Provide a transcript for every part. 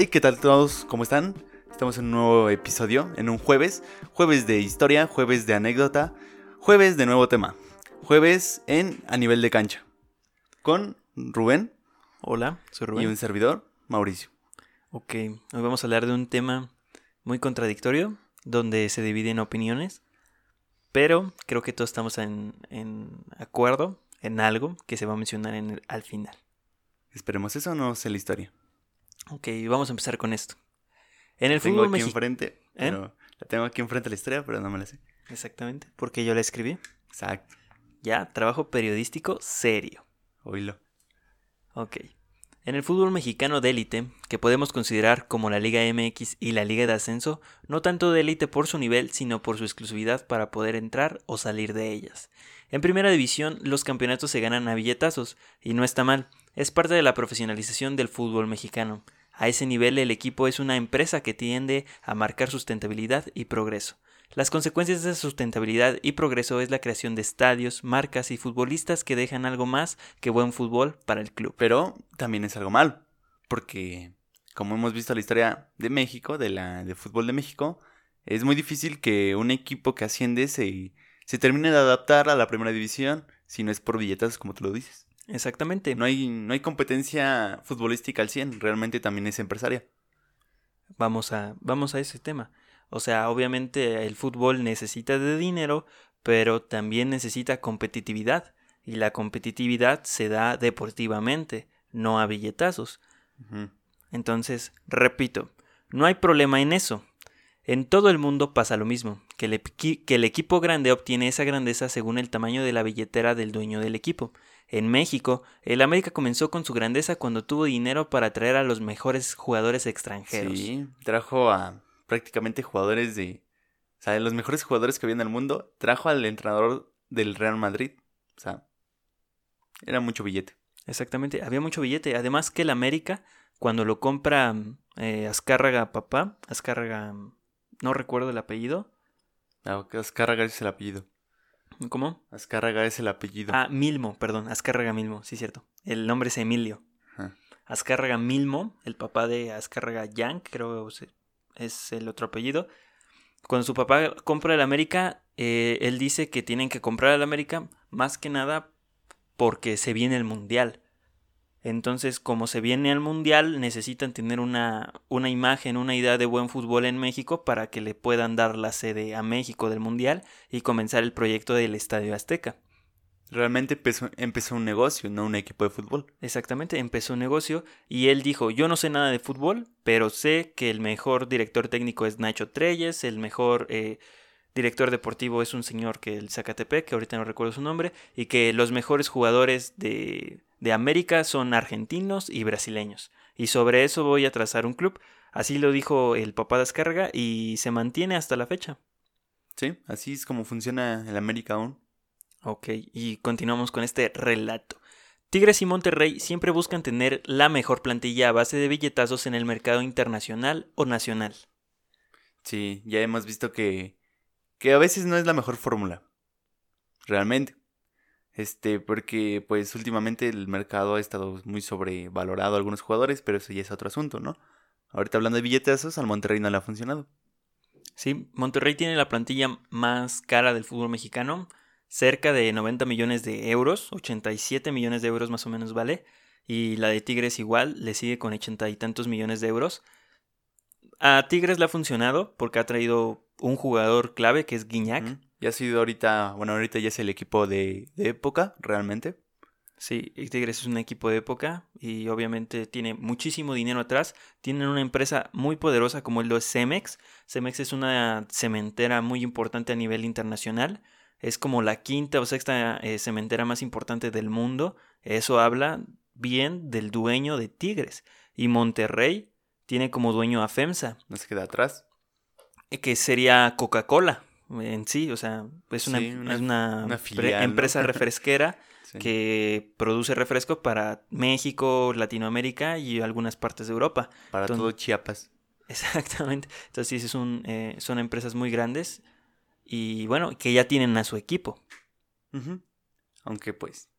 Hey, ¿qué tal todos? ¿Cómo están? Estamos en un nuevo episodio, en un jueves. Jueves de historia, jueves de anécdota, jueves de nuevo tema. Jueves en a nivel de cancha. Con Rubén Hola, soy y Rubén. un servidor, Mauricio. Ok, hoy vamos a hablar de un tema muy contradictorio, donde se dividen opiniones, pero creo que todos estamos en, en acuerdo en algo que se va a mencionar en el- al final. Esperemos eso, no sé la historia. Ok, vamos a empezar con esto. En el tengo fútbol aquí mexicano... enfrente, ¿Eh? pero la tengo aquí enfrente la historia, pero no me la sé. Exactamente, porque yo la escribí. Exacto. Ya, trabajo periodístico serio. Oílo. Ok. En el fútbol mexicano de élite, que podemos considerar como la Liga MX y la Liga de Ascenso, no tanto de élite por su nivel, sino por su exclusividad para poder entrar o salir de ellas. En primera división, los campeonatos se ganan a billetazos, y no está mal, es parte de la profesionalización del fútbol mexicano. A ese nivel el equipo es una empresa que tiende a marcar sustentabilidad y progreso. Las consecuencias de esa sustentabilidad y progreso es la creación de estadios, marcas y futbolistas que dejan algo más que buen fútbol para el club. Pero también es algo malo, porque como hemos visto la historia de México, de la de fútbol de México, es muy difícil que un equipo que asciende se, se termine de adaptar a la primera división si no es por billetas, como tú lo dices. Exactamente. No hay, no hay competencia futbolística al 100, realmente también es empresaria. Vamos a, vamos a ese tema. O sea, obviamente el fútbol necesita de dinero, pero también necesita competitividad. Y la competitividad se da deportivamente, no a billetazos. Entonces, repito, no hay problema en eso. En todo el mundo pasa lo mismo, que el, que el equipo grande obtiene esa grandeza según el tamaño de la billetera del dueño del equipo. En México, el América comenzó con su grandeza cuando tuvo dinero para atraer a los mejores jugadores extranjeros. Sí, trajo a prácticamente jugadores de... O sea, de los mejores jugadores que había en el mundo, trajo al entrenador del Real Madrid. O sea, era mucho billete. Exactamente, había mucho billete. Además que el América, cuando lo compra eh, Azcárraga papá, Azcárraga, no recuerdo el apellido. Ah, Azcárraga es el apellido. ¿Cómo? Azcárraga es el apellido. Ah, Milmo, perdón, Azcárraga Milmo, sí, cierto. El nombre es Emilio. Ajá. Azcárraga Milmo, el papá de Azcárraga Yank, creo se- es el otro apellido. Cuando su papá compra el América, eh, él dice que tienen que comprar el América más que nada porque se viene el Mundial. Entonces, como se viene el Mundial, necesitan tener una, una imagen, una idea de buen fútbol en México para que le puedan dar la sede a México del Mundial y comenzar el proyecto del Estadio Azteca. Realmente empezó, empezó un negocio, no un equipo de fútbol. Exactamente, empezó un negocio y él dijo, yo no sé nada de fútbol, pero sé que el mejor director técnico es Nacho Treyes, el mejor eh, director deportivo es un señor que el Zacatepec, que ahorita no recuerdo su nombre, y que los mejores jugadores de, de América son argentinos y brasileños. Y sobre eso voy a trazar un club. Así lo dijo el papá de Descarga y se mantiene hasta la fecha. Sí, así es como funciona el América aún. Ok, y continuamos con este relato. Tigres y Monterrey siempre buscan tener la mejor plantilla a base de billetazos en el mercado internacional o nacional. Sí, ya hemos visto que, que a veces no es la mejor fórmula. Realmente. Este, porque pues últimamente el mercado ha estado muy sobrevalorado a algunos jugadores, pero eso ya es otro asunto, ¿no? Ahorita hablando de billetazos, al Monterrey no le ha funcionado. Sí, Monterrey tiene la plantilla más cara del fútbol mexicano, cerca de 90 millones de euros, 87 millones de euros más o menos vale, y la de Tigres igual, le sigue con 80 y tantos millones de euros. A Tigres le ha funcionado porque ha traído un jugador clave que es Guiñac. Ya ha sido ahorita, bueno, ahorita ya es el equipo de, de época, realmente. Sí, y Tigres es un equipo de época y obviamente tiene muchísimo dinero atrás. Tienen una empresa muy poderosa como lo es Cemex. Cemex es una cementera muy importante a nivel internacional. Es como la quinta o sexta eh, cementera más importante del mundo. Eso habla bien del dueño de Tigres. Y Monterrey tiene como dueño a FEMSA, No se queda atrás. que sería Coca-Cola en sí. O sea, es una, Sí, una- es una empresa refresquera Sí. que produce refresco para México, Latinoamérica y algunas partes de Europa. Para Entonces- todo Chiapas. Exactamente. Entonces, sí, es un, eh, son empresas muy grandes y bueno, que ya tienen a su equipo. Aunque pues.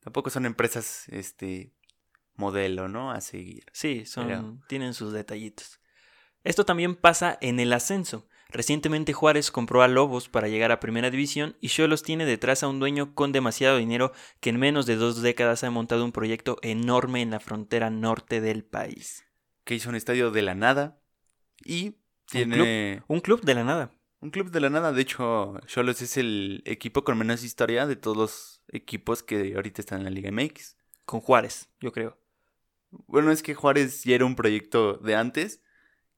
Tampoco son empresas, este. modelo, ¿no? A seguir. Sí, son, Pero- tienen sus detallitos. Esto también pasa en el ascenso. Recientemente Juárez compró a Lobos para llegar a Primera División y Cholos tiene detrás a un dueño con demasiado dinero que en menos de dos décadas ha montado un proyecto enorme en la frontera norte del país. Que hizo un estadio de la nada y tiene Un club de la nada. un club de la nada. De hecho, Cholos es el equipo con menos historia de todos los equipos que ahorita están en la Liga MX. Con Juárez, yo creo. Bueno, es que Juárez ya era un proyecto de antes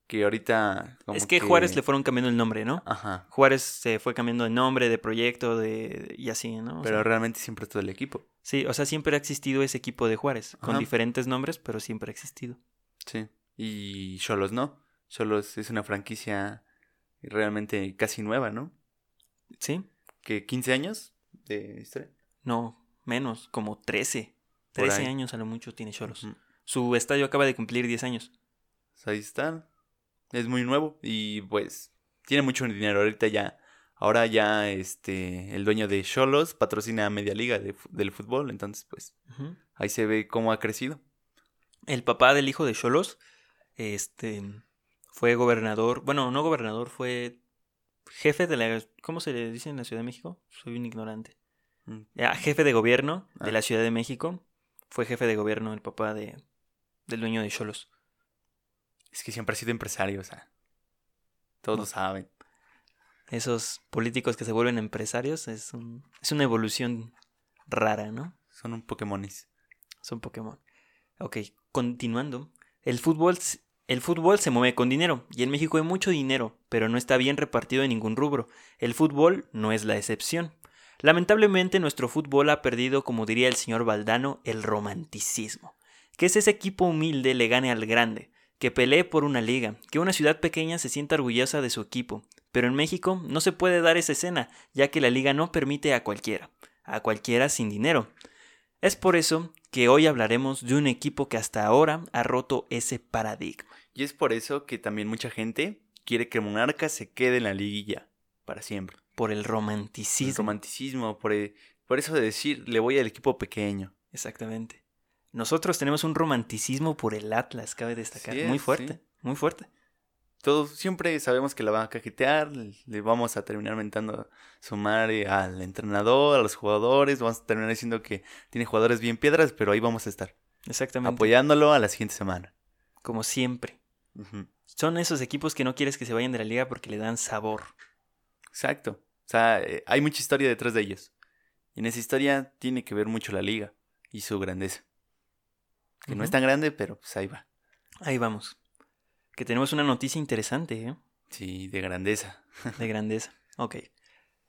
que ahorita... como es que, Juárez le fueron cambiando el nombre, ¿no? Ajá. Juárez se fue cambiando de nombre, de proyecto, de y así, ¿no? O Pero sea, realmente siempre todo el equipo. sí, o sea, siempre ha existido ese equipo de Juárez, con diferentes nombres, pero siempre ha existido. Sí. Y Cholos no. Cholos es una franquicia realmente casi nueva, ¿no? ¿Sí? Que 15 años de historia. No, menos, como 13. Por 13 ahí. años a lo mucho tiene Cholos. Su estadio acaba de cumplir 10 años. Pues ahí está. Es muy nuevo y pues tiene mucho dinero. Ahorita ya, ahora ya este, el dueño de Cholos patrocina a media liga de del fútbol. Entonces pues ahí se ve cómo ha crecido. El papá del hijo de Cholos, este, fue gobernador, bueno, no gobernador, fue jefe de la, ¿cómo se le dice en la Ciudad de México? Soy un ignorante. Mm. Ah, jefe de gobierno de Ah. la Ciudad de México. Fue jefe de gobierno el papá de, del dueño de Cholos. Es que siempre ha sido empresario, o sea. Todos lo saben. Esos políticos que se vuelven empresarios es, un- es una evolución rara, ¿no? Son un Pokémonis. Son Pokémon. Ok, continuando. El fútbol, el fútbol se mueve con dinero y en México hay mucho dinero, pero no está bien repartido en ningún rubro. El fútbol no es la excepción. Lamentablemente nuestro fútbol ha perdido, como diría el señor Valdano, el romanticismo. Que es ese equipo humilde le gane al grande, que pelee por una liga, que una ciudad pequeña se sienta orgullosa de su equipo. Pero en México no se puede dar esa escena, ya que la liga no permite a cualquiera, a cualquiera sin dinero. Es por eso que hoy hablaremos de un equipo que hasta ahora ha roto ese paradigma. Y es por eso que también mucha gente quiere que Monarca se quede en la liguilla para siempre. Por el El romanticismo. romanticismo, por, e- por eso de decir, le voy al equipo pequeño. Exactamente. Nosotros tenemos un romanticismo por el Atlas, cabe destacar. Sí es, muy fuerte, sí. muy fuerte. Todos siempre sabemos que la van a cajetear, le vamos a terminar mentando su madre al entrenador, a los jugadores, vamos a terminar diciendo que tiene jugadores bien piedras, pero ahí vamos a estar, Exactamente. apoyándolo a la siguiente semana. Como siempre. Son esos equipos que no quieres que se vayan de la liga porque le dan sabor. Exacto. O sea, eh, hay mucha historia detrás de ellos. Y en esa historia tiene que ver mucho la liga y su grandeza. Que no es tan grande, pero pues ahí va. Ahí vamos. Que tenemos una noticia interesante, ¿eh? Sí, de grandeza. De grandeza. Ok.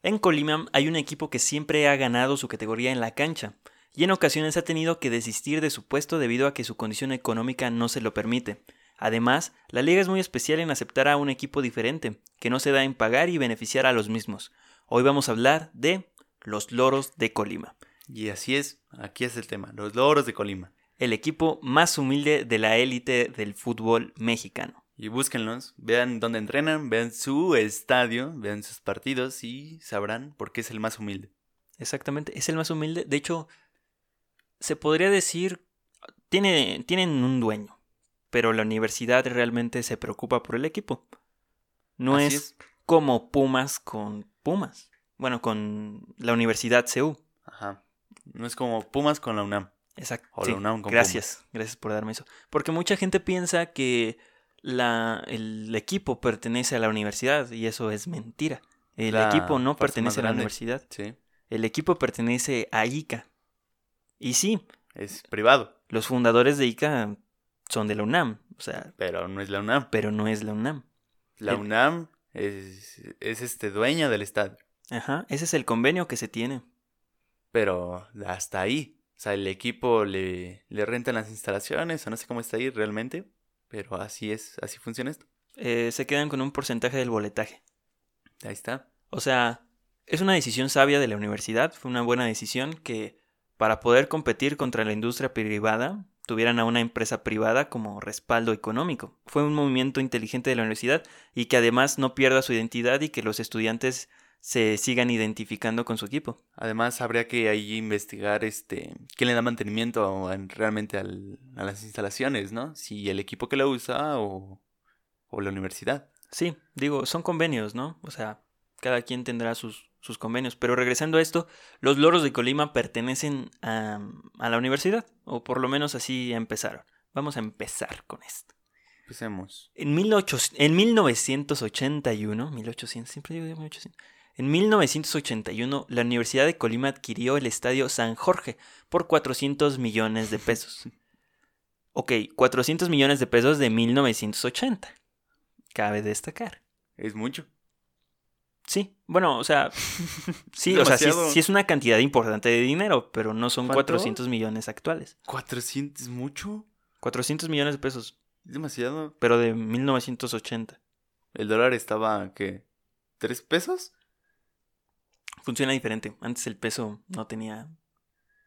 En Colima hay un equipo que siempre ha ganado su categoría en la cancha y en ocasiones ha tenido que desistir de su puesto debido a que su condición económica no se lo permite. Además, la liga es muy especial en aceptar a un equipo diferente, que no se da en pagar y beneficiar a los mismos. Hoy vamos a hablar de los Loros de Colima, Y así es, aquí es el tema, los loros de Colima. El equipo más humilde de la élite del fútbol mexicano. Y búsquenlos, vean dónde entrenan, vean su estadio, vean sus partidos y sabrán por qué es el más humilde. Exactamente, es el más humilde. De hecho, se podría decir, tiene, tienen un dueño, pero la universidad realmente se preocupa por el equipo. No Así es, como Pumas con Pumas. Bueno, con la Universidad CEU. Ajá. No es como Pumas con la UNAM. Exacto. Sí, UNAM con gracias, gracias por darme eso. Porque mucha gente piensa que la, el equipo pertenece a la universidad y eso es mentira. El La equipo no pertenece a la universidad. Sí, El equipo pertenece a ICA. Y sí, es privado, los fundadores de ICA son de la UNAM, o sea, pero no es la UNAM. pero no es la UNAM. La El- UNAM es, es este dueña del estadio, Ajá, ese es el convenio que se tiene. pero hasta ahí. O sea, el equipo le, le rentan las instalaciones, o no sé cómo está ahí realmente, pero así es, así funciona esto. Eh, se quedan con un porcentaje del boletaje. Ahí está. O sea, es una decisión sabia de la universidad, fue una buena decisión que para poder competir contra la industria privada tuvieran a una empresa privada como respaldo económico. Fue un movimiento inteligente de la universidad y que además no pierda su identidad y que los estudiantes se sigan identificando con su equipo. Además, habría que ahí investigar este quién le da mantenimiento realmente al- a las instalaciones, ¿no? Si el equipo que lo usa o, o la universidad. Sí, digo, son convenios, ¿no? O sea, cada quien tendrá sus, sus convenios. Pero regresando a esto, los loros de Colima pertenecen a, a la universidad, o por lo menos así empezaron. Vamos a empezar con esto. Empecemos. En, 1800 en 1981, 1800, siempre digo 1800. En 1981, la Universidad de Colima adquirió el Estadio San Jorge por 400 millones de pesos. Ok, 400 millones de pesos de 1980. Cabe destacar. Es mucho. Sí, bueno, o sea, sí, o sea, sí, es una cantidad importante de dinero, pero no son ¿Cuánto? 400 millones actuales. 400 es mucho. 400 millones de pesos, Es demasiado. pero de 1980. El dólar estaba, ¿qué? ¿Tres pesos? Funciona diferente. Antes el peso no tenía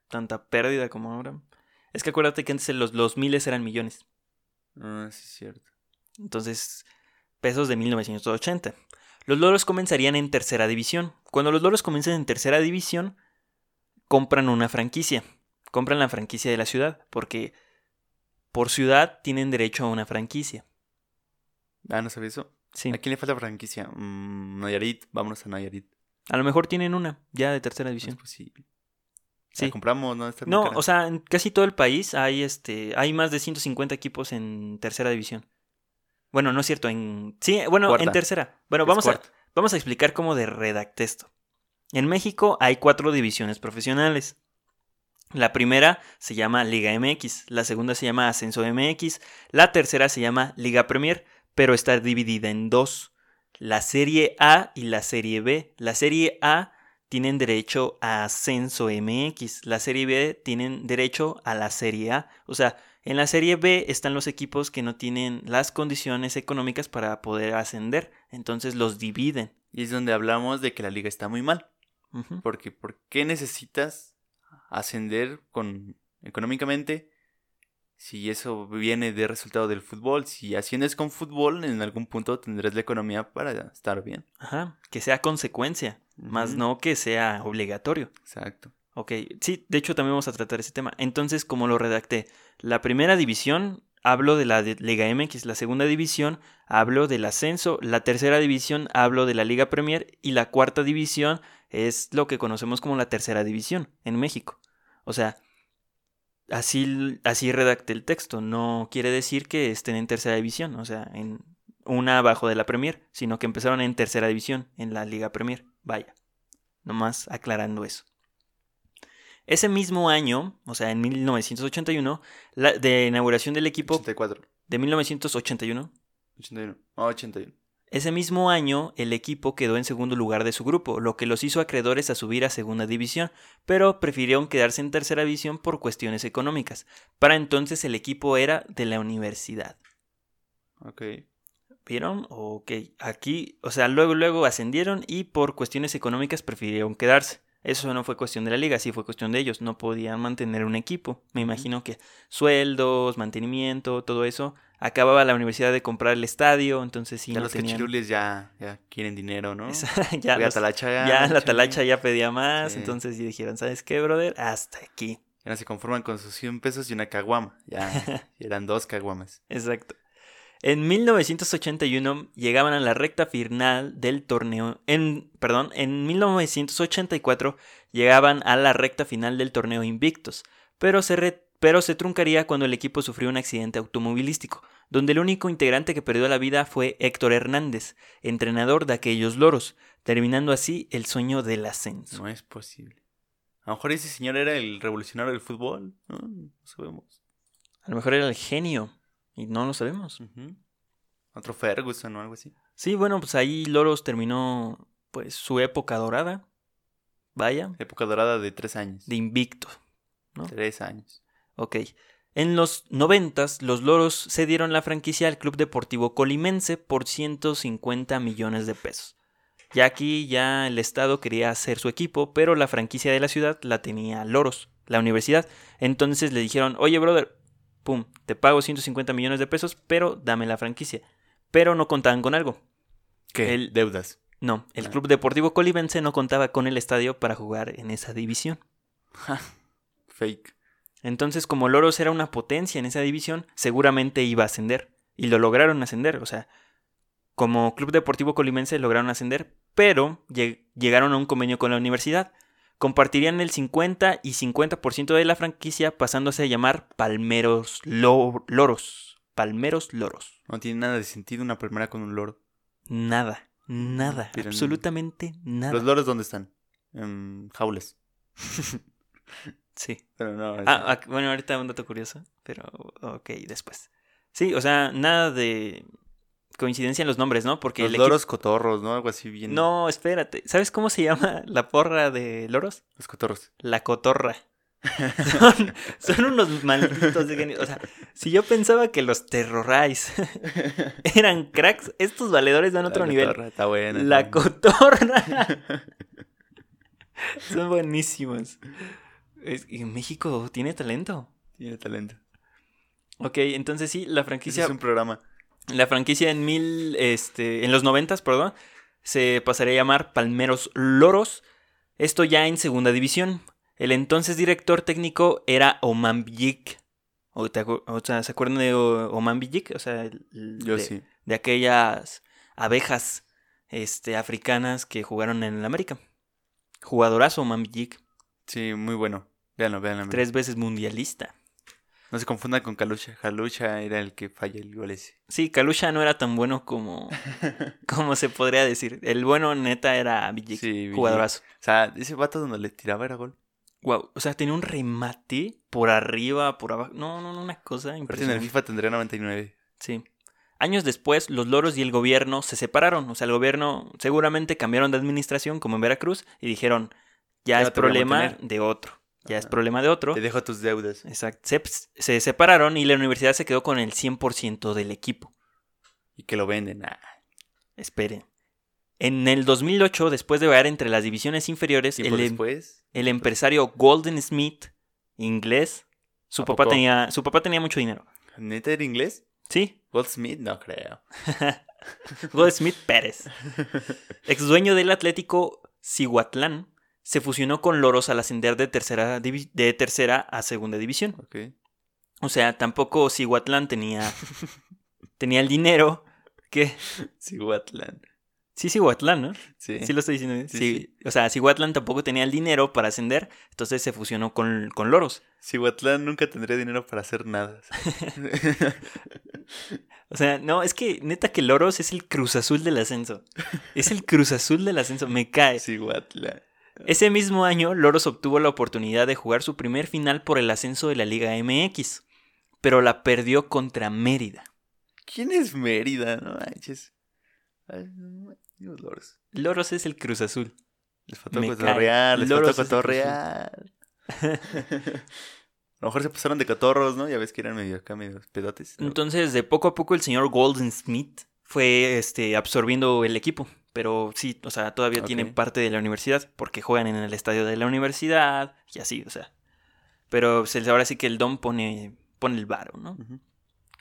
tanta pérdida como ahora. Es que acuérdate que antes los, los miles eran millones. Ah, sí, es cierto. Entonces, pesos de 1980. Los loros comenzarían en tercera división. Cuando los loros comienzan en tercera división, compran una franquicia. Compran la franquicia de la ciudad, porque por ciudad tienen derecho a una franquicia. Ah, ¿no sabía eso? Sí. ¿A quién le falta franquicia? Mm, Nayarit, vámonos a Nayarit. A lo mejor tienen una, ya de tercera Es división. posible. Sí. La compramos, ¿no? Está No, o sea, en casi todo el país hay este hay más de 150 equipos en tercera división. Bueno, no es cierto, en sí, bueno, Cuarta. en tercera. Bueno, Es vamos a vamos a explicar cómo de redacté esto. En México hay cuatro divisiones profesionales. La primera se llama Liga MX, la segunda se llama Ascenso MX, la tercera se llama Liga Premier, pero está dividida en dos, la Serie A y la Serie B. La Serie A tienen derecho a Ascenso MX, la Serie B tienen derecho a la Serie A. O sea, en la Serie B están los equipos que no tienen las condiciones económicas para poder ascender, entonces los dividen. Y es donde hablamos de que la liga está muy mal. Porque, ¿por qué necesitas ascender con, económicamente si eso viene de resultado del fútbol? Si asciendes con fútbol, en algún punto tendrás la economía para estar bien. Ajá, que sea consecuencia, más no que sea obligatorio. Exacto. Ok, sí, de hecho también vamos a tratar ese tema. Entonces, como lo redacté, la primera división hablo de la de Liga MX, la segunda división hablo del ascenso, la tercera división hablo de la Liga Premier y la cuarta división es lo que conocemos como la tercera división en México. O sea, así, así redacté el texto. No quiere decir que estén en tercera división, o sea, en una abajo de la Premier, sino que empezaron en tercera división, en la Liga Premier. Vaya, nomás aclarando eso. Ese mismo año, o sea, en 1981, la de inauguración del equipo 84. de 1981, 81. No, 81. Ese mismo año el equipo quedó en segundo lugar de su grupo, lo que los hizo acreedores a subir a segunda división, pero prefirieron quedarse en tercera división por cuestiones económicas. Para entonces el equipo era de la universidad. Ok. ¿Vieron? Ok, aquí, o sea, luego, luego ascendieron y por cuestiones económicas prefirieron quedarse. Eso no fue cuestión de la liga, sí fue cuestión de ellos. No podían mantener un equipo. Me imagino que sueldos, mantenimiento, todo eso. Acababa la universidad de comprar el estadio, entonces sí ya no los tenían. cachirules ya, ya quieren dinero, ¿no? Esa- ya, los- Talacha ya ya, la talacha ya pedía más, Sí. entonces sí dijeron, ¿sabes qué, brother? Hasta aquí. Ya no se conforman con sus 100 pesos y una caguama. Ya eran dos caguamas. Exacto. En 1981 llegaban a la recta final del torneo. En, perdón, en 1984 llegaban a la recta final del torneo invictos, pero se, re- pero se truncaría cuando el equipo sufrió un accidente automovilístico, donde el único integrante que perdió la vida fue Héctor Hernández, entrenador de aquellos loros, terminando así el sueño del ascenso. No es posible. A lo mejor ese señor era el revolucionario del fútbol. No, no sabemos. A lo mejor era el genio, y no lo sabemos. Ujú. Otro Ferguson o algo así. Sí, bueno, pues ahí Loros terminó pues su época dorada. Vaya, Época dorada de tres años. de invicto. ¿no? Tres años. Ok. En los noventas, los Loros cedieron la franquicia al Club Deportivo Colimense por 150 millones de pesos. Ya aquí ya el Estado quería hacer su equipo, pero la franquicia de la ciudad la tenía Loros, la universidad. Entonces le dijeron, oye brother, pum, te pago 150 millones de pesos, pero dame la franquicia. Pero no contaban con algo. ¿Qué? El- Deudas. No, el Ah. Club Deportivo Colimense no contaba con el estadio para jugar en esa división. Fake. Entonces, como Loros era una potencia en esa división, seguramente iba a ascender. Y lo lograron ascender. O sea, como Club Deportivo Colimense lograron ascender, pero lleg- llegaron a un convenio con la universidad. Compartirían el 50 y 50% de la franquicia, pasándose a llamar Palmeros Lo- Loros. Palmeros Loros. No tiene nada de sentido una primera con un loro. Nada, nada, Pero- absolutamente nada. ¿Los loros dónde están? En jaulas. Sí. Pero no. o Ah, ah, bueno, ahorita un dato curioso, pero ok, después. Sí, o sea, nada de coincidencia en los nombres, ¿no? Porque los el equipo- loros cotorros, ¿no? Algo así bien. No, espérate. ¿Sabes cómo se llama la porra de loros? Los cotorros. La cotorra. son, son unos malditos de genio. O sea, si yo pensaba que los terrorais eran cracks, estos valedores dan otro La nivel. cotorra, Está buena. La cotorra. son buenísimos. Es- y México tiene talento. Tiene talento. Ok, entonces sí, la Ese franquicia, es un programa. la franquicia en mil, este, en los noventas, perdón, se pasaría a llamar Palmeros Loros. Esto ya en segunda división. El entonces director técnico era Oman. O, te acu- o sea, ¿se acuerdan de Oman? O sea, el- Yo de, sí. de aquellas abejas este, africanas que jugaron en el América. Jugadorazo Oman. Sí, muy bueno. Véanlo, véanlo. Tres veces mundialista. No se confundan con Kalusha. Kalusha era el que falla el gol ese. Sí, Kalusha no era tan bueno como, como se podría decir. El bueno neta era Villic, Sí, jugadorazo. O sea, ese vato donde le tiraba era gol. Wow, o sea, tenía un remate por arriba, por abajo. No, no, no, una cosa Aparte en el impresionante. FIFA tendría 99. Sí. Años después, los loros y el gobierno se separaron. O sea, el gobierno seguramente cambiaron de administración, como en Veracruz, y dijeron, ya Ya es problema de otro. Ya es problema de otro. Te dejo tus deudas. Exacto. Se, se separaron y la universidad se quedó con el 100% del equipo. Y que lo venden. Ah, Esperen. En el 2008, después de vagar entre las divisiones inferiores, el, em- después. el empresario Golden Smith, inglés, su ¿A papá, poco? tenía, su papá tenía mucho dinero. ¿Neta era inglés? Sí, Goldsmith, no creo. Golden Smith Pérez. Ex dueño del Atlético Cihuatlán, se fusionó con Loros al ascender de tercera, de tercera a segunda división. Ok. O sea, tampoco Cihuatlán tenía, tenía el dinero que... Cihuatlán. Sí, Cihuatlán, ¿no? Sí. Sí lo estoy diciendo. Sí, O sea, Cihuatlán tampoco tenía el dinero para ascender, entonces se fusionó con, con Loros. Cihuatlán nunca tendría dinero para hacer nada. O sea, no, es que neta que Loros es el Cruz Azul del ascenso. Es el Cruz Azul del ascenso, me cae. Cihuatlán. Ese mismo año, Loros obtuvo la oportunidad de jugar su primer final por el ascenso de la Liga MX, pero la perdió contra Mérida. ¿Quién es Mérida? No manches. Loros. Loros es el Cruz Azul. Les faltó Me cotorrear, les Loros faltó cotorrear. A lo mejor se pasaron de cotorros, ¿no? Ya ves que eran medio acá, medio pedotes. Entonces, de poco a poco, el señor Golden Smith fue este, absorbiendo el equipo. Pero sí, o sea, todavía Ok. tienen parte de la universidad porque juegan en el estadio de la universidad y así, o sea. Pero pues, ahora sí que el Don pone, pone el varo, ¿no?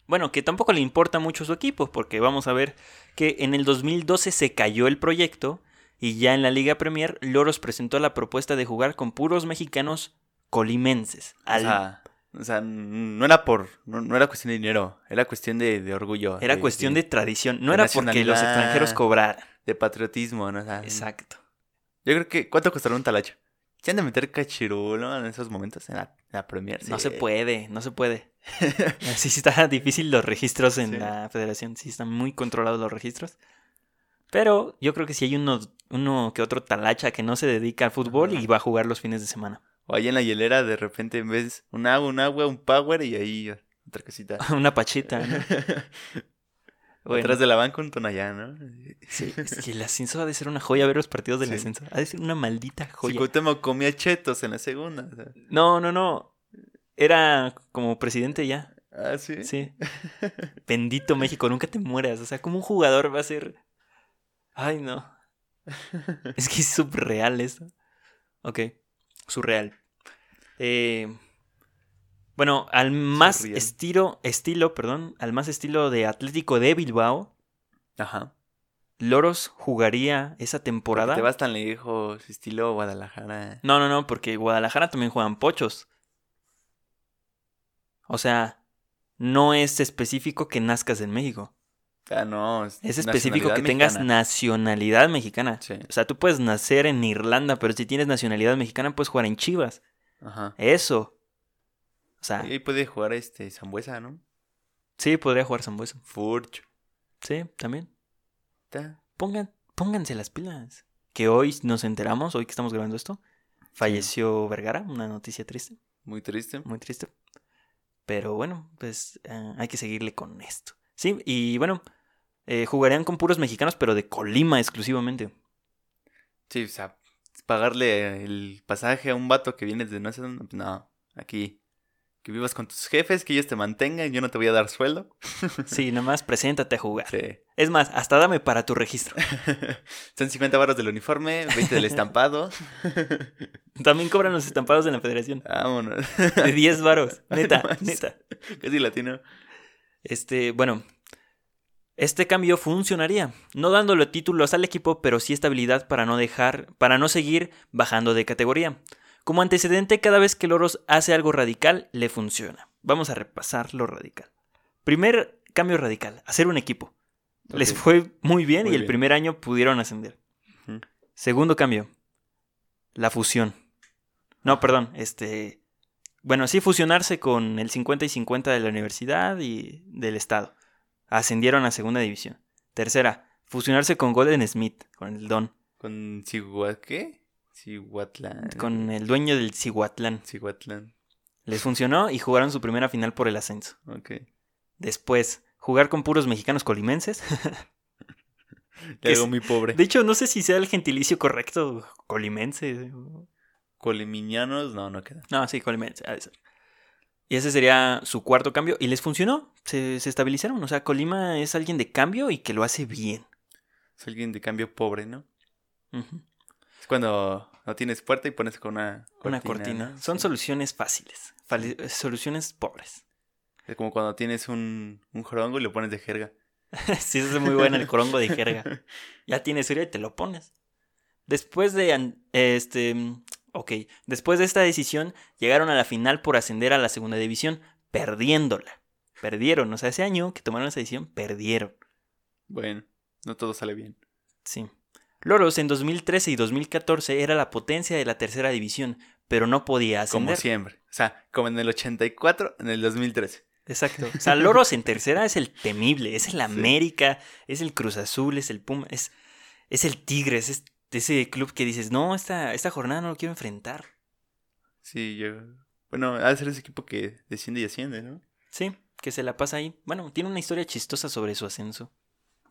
Bueno, que tampoco le importa mucho su equipo, porque vamos a ver que en el 2012 se cayó el proyecto y ya en la Liga Premier Loros presentó la propuesta de jugar con puros mexicanos colimenses. O Al- sea, o sea, no era por, no, no era cuestión de dinero, era cuestión de, de orgullo. era cuestión de, tradición, no de era porque los extranjeros cobraran. De patriotismo, ¿no? O sea, Exacto. Yo creo que, ¿cuánto costará un talacho? ¿Se han de meter cachirulo en esos momentos en la, en la Premier? No Sí. se puede, no se puede. Sí, sí está difícil los registros en Sí. la federación, sí están muy controlados los registros. Pero yo creo que si hay uno, uno que otro talacha que no se dedica al fútbol y va a jugar los fines de semana. O ahí en la hielera, de repente, en vez un agua, un agua, un power y ahí otra cosita. Una pachita, ¿no? Bueno, Atrás de la banca un tonallán, ¿no? sí, es que el ascenso ha de ser una joya ver los partidos del Sí. ascenso. Ha de ser una maldita joya. Cuauhtémoc comía chetos en la segunda. o sea. No, no, no. Era como presidente ya. Ah, sí. Sí. Bendito México, nunca te mueras. O sea, como un jugador va a ser. Ay, no. Es que es surreal esto. Ok, surreal. Eh, bueno, al más estilo, estilo, perdón, al más estilo de Atlético de Bilbao, Ajá. Loros jugaría esa Porque temporada. te vas tan lejos, estilo Guadalajara. No, no, no, porque Guadalajara también juegan pochos. O sea, no es específico que nazcas en México. Ah, no. Es específico que tengas nacionalidad mexicana. Sí. O sea, tú puedes nacer en Irlanda, pero si tienes nacionalidad mexicana, puedes jugar en Chivas. Ajá. Eso. Sea, ahí puede jugar este Zambuesa, ¿no? sí, podría jugar Zambuesa. Furch. Sí, también. Ta. Pongan, pónganse las pilas. Que hoy nos enteramos, hoy que estamos grabando esto, falleció Vergara, una noticia triste, Muy triste. muy triste. Pero bueno, pues eh, hay que seguirle con esto. Sí, y bueno, eh, jugarían con puros mexicanos, pero de Colima exclusivamente. Sí, o sea, pagarle el pasaje a un vato que viene de no sé dónde. pues, No, aquí. Que vivas con tus jefes, que ellos te mantengan, yo no te voy a dar sueldo. Sí, nomás preséntate a jugar. Sí. Es más, hasta dame para tu registro. Son 50 barros del uniforme, 20 del estampado. También cobran los estampados en la federación. Vámonos. De 10 varos. Neta, Más. neta. Casi latino. Este, bueno, este cambio funcionaría, no dándole títulos al equipo, pero sí estabilidad para no dejar, para no seguir bajando de categoría. Como antecedente, cada vez que Loros hace algo radical, le funciona. Vamos a repasar lo radical. Primer cambio radical, hacer un equipo. Les fue muy bien Muy y el bien. primer año pudieron ascender. Segundo cambio, la fusión. No, perdón, este... Bueno, sí fusionarse con el 50 y 50 de la universidad y del estado. Ascendieron a segunda división. Tercera, fusionarse con Golden Smith, con el Don, Con Cihuat... ¿Qué? Cihuatlán. con el dueño del Cihuatlán. Cihuatlán. Les funcionó y jugaron su primera final por el ascenso. Ok. Después, jugar con puros mexicanos colimenses. Hago Es- muy pobre. De hecho, no sé si sea el gentilicio correcto, colimense. Colimiñanos, no, no queda. No, sí, colimense. Y ese sería su cuarto cambio. Y les funcionó. Se, se estabilizaron. O sea, Colima es alguien de cambio y que lo hace bien. Es alguien de cambio pobre, ¿no? Ujú. Es cuando no tienes puerta y pones con una cortina. Una cortina. Son Sí. soluciones fáciles. fali- soluciones pobres. Es como cuando tienes un, un jorongo y lo pones de jerga. sí, eso es muy bueno el corongo de jerga. Ya tienes frío y te lo pones. Después de este ok, después de esta decisión llegaron a la final por ascender a la segunda división, perdiéndola. Perdieron, o sea, ese año que tomaron esa decisión, perdieron. Bueno, no todo sale bien. Sí. Loros en 2013 y 2014 era la potencia de la tercera división, pero no podía Como ascender. siempre. O sea, como en el 84, en el 2013. Exacto. O sea, Loros en tercera es el temible, es el América, es el Cruz Azul, es el Puma, es, es el Tigres, es ese club que dices, no, esta, esta jornada no lo quiero enfrentar. Sí, yo... Bueno, ha de ser ese equipo que desciende y asciende, ¿no? Sí, que se la pasa ahí. Bueno, tiene una historia chistosa sobre su ascenso.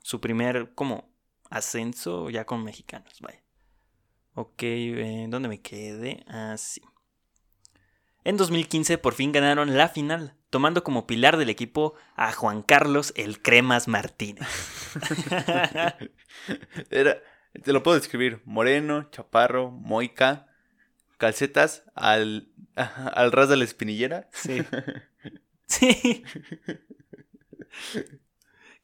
Su primer, como, ascenso ya con mexicanos, vaya. Ok, eh, ¿dónde me quedé? Ah, sí. En 2015 por fin ganaron la final, tomando como pilar del equipo a Juan Carlos el Cremas Martínez. Era, te lo puedo describir. Moreno, chaparro, moica, calcetas al, al ras de la espinillera. Sí. Sí.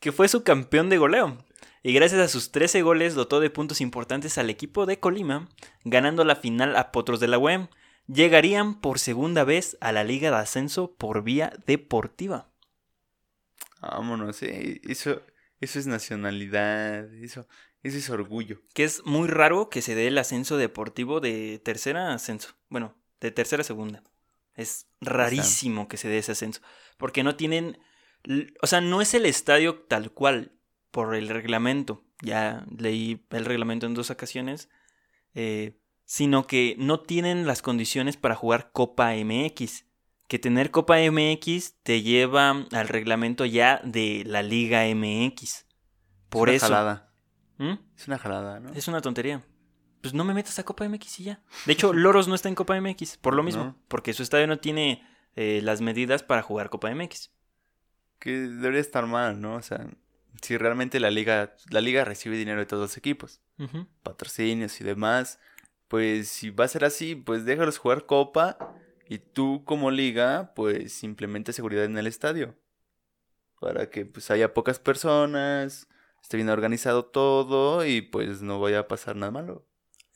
que fue su campeón de goleo. Y gracias a sus 13 goles dotó de puntos importantes al equipo de Colima, ganando la final a Potros de la UEM. Llegarían por segunda vez a la Liga de Ascenso por vía deportiva. Vámonos, eh. Eso, eso es nacionalidad. Eso, eso es orgullo. Que es muy raro que se dé el ascenso deportivo de tercera ascenso. Bueno, de tercera a segunda. Es rarísimo que se dé ese ascenso. Porque no tienen. O sea, no es el estadio tal cual por el reglamento. Ya leí el reglamento en dos ocasiones. eh, sino que no tienen las condiciones para jugar Copa MX. Que tener Copa MX te lleva al reglamento ya de la Liga MX. Por es una eso. jalada. ¿Mm? Es una jalada, ¿no? Es una tontería. Pues no me metas a Copa MX y ya. De hecho, Loros no está en Copa MX, por lo mismo. No. Porque su estadio no tiene eh, las medidas para jugar Copa MX. Que debería estar mal, ¿no? O sea, si realmente la liga, la liga recibe dinero de todos los equipos, patrocinios y demás, pues si va a ser así, pues déjalos jugar copa y tú como liga, pues implementa seguridad en el estadio. Para que pues haya pocas personas, esté bien organizado todo y pues no vaya a pasar nada malo.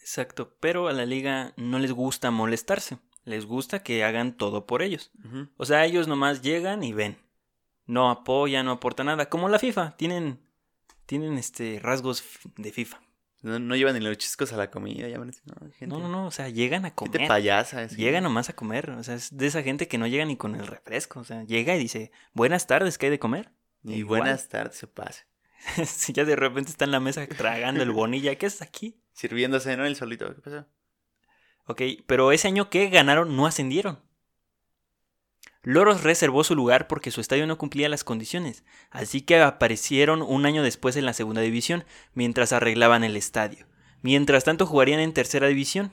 Exacto, pero a la liga no les gusta molestarse, les gusta que hagan todo por ellos. O sea, ellos nomás llegan y ven. No apoyan, no aportan nada, como la FIFA, tienen tienen este rasgos de FIFA. No, no llevan ni los chiscos a la comida, ya gente, No, no, no, o sea, llegan a gente comer. payasa. así. Llega nomás a comer, o sea, es de esa gente que no llega ni con el refresco, o sea, llega y dice, buenas tardes, ¿qué hay de comer? Y Igual. buenas tardes, se pasa. si ya de repente está en la mesa tragando el bonilla, ¿qué es aquí? Sirviéndose, ¿no? El solito. ¿Qué pasó? Ok, pero ese año que ganaron no ascendieron. Loros reservó su lugar porque su estadio no cumplía las condiciones, así que aparecieron un año después en la segunda división mientras arreglaban el estadio. Mientras tanto jugarían en tercera división.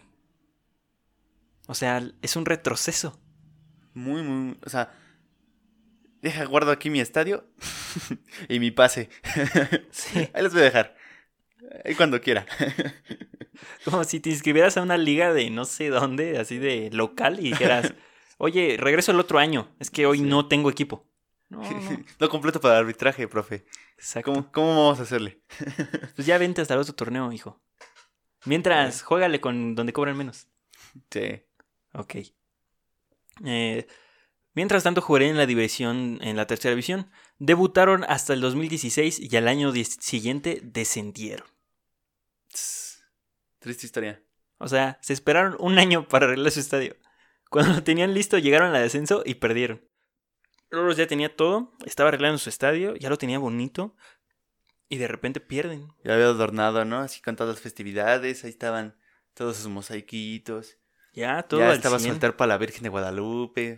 O sea, es un retroceso. Muy, muy. O sea, deja, guardo aquí mi estadio y mi pase. Sí. Ahí los voy a dejar. Ahí cuando quiera. Como si te inscribieras a una liga de no sé dónde, así de local, y dijeras, oye, regreso el otro año, es que hoy Sí. no tengo equipo. No, no, completo para arbitraje, profe. exacto. ¿Cómo, ¿Cómo vamos a hacerle? Pues ya vente hasta el otro torneo, hijo. Mientras, juégale con donde cobran menos. Sí. Ok. Eh, mientras tanto, jugaré en la división, en la tercera división. Debutaron hasta el 2016 y al año siguiente descendieron. Tss. Triste historia. O sea, se esperaron un año para arreglar su estadio. Cuando lo tenían listo, llegaron al descenso y perdieron. Loros ya tenía todo, estaba arreglando su estadio, ya lo tenía bonito. Y de repente pierden. Ya había adornado, ¿no? Así con todas las festividades. Ahí estaban todos sus mosaiquitos. Ya todo ya al estaba 100 soltar para la Virgen de Guadalupe.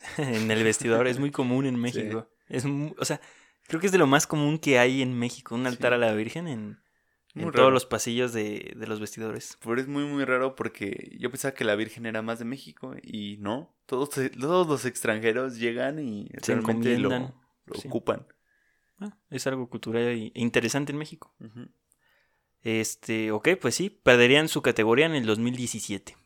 en el vestidor. Es muy común en México. Es o sea, creo que es de lo más común que hay en México. Un altar Sí. a la Virgen en, en todos los pasillos de, de los vestidores. Pero es muy, muy raro porque yo pensaba que la Virgen era más de México y no. Todos, todos los extranjeros llegan y Se realmente lo, lo Sí. ocupan. Ah, es algo cultural e interesante en México. Este, ok, pues sí, perderían su categoría en el 2017.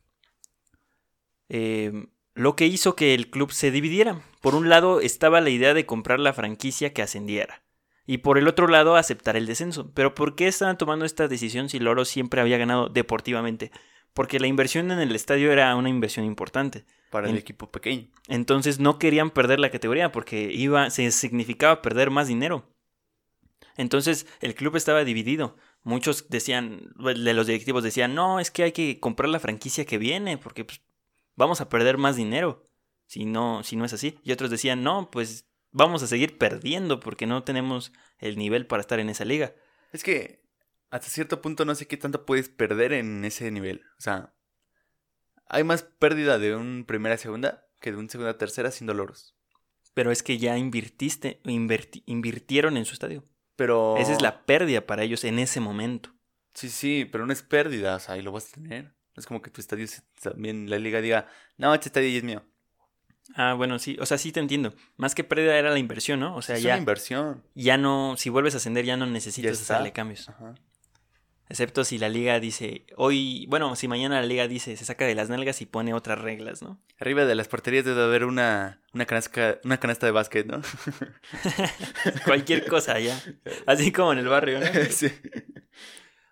Eh, lo que hizo que el club se dividiera. Por un lado estaba la idea de comprar la franquicia que ascendiera. Y por el otro lado aceptar el descenso. Pero ¿por qué estaban tomando esta decisión si Loro siempre había ganado deportivamente? Porque la inversión en el estadio era una inversión importante. Para el equipo pequeño. Entonces no querían perder la categoría porque iba, se significaba perder más dinero. Entonces el club estaba dividido. Muchos decían, de los directivos decían, no, es que hay que comprar la franquicia que viene porque pues, vamos a perder más dinero si no, si no es así. Y otros decían, no, pues vamos a seguir perdiendo porque no tenemos el nivel para estar en esa liga. Es que hasta cierto punto no sé qué tanto puedes perder en ese nivel. O sea, hay más pérdida de un primera a segunda que de un segunda a tercera sin loros. Pero es que ya invirtiste, inverti- invirtieron en su estadio. Pero. Esa es la pérdida para ellos en ese momento. Sí, sí, pero no es pérdida, o sea, ahí lo vas a tener. No es como que tu estadio también la liga diga, no, este estadio ya es mío. Ah, bueno, sí, o sea, sí te entiendo. Más que pérdida era la inversión, ¿no? O sea, es ya, una inversión. ya no, si vuelves a ascender ya no necesitas Ya hacerle cambios. Ajá. Excepto si la liga dice, hoy, bueno, si mañana la liga dice, se saca de las nalgas y pone otras reglas, ¿no? Arriba de las porterías debe haber una, una, canasta, una canasta de básquet, ¿no? Cualquier cosa ya. Así como en el barrio, ¿no? sí.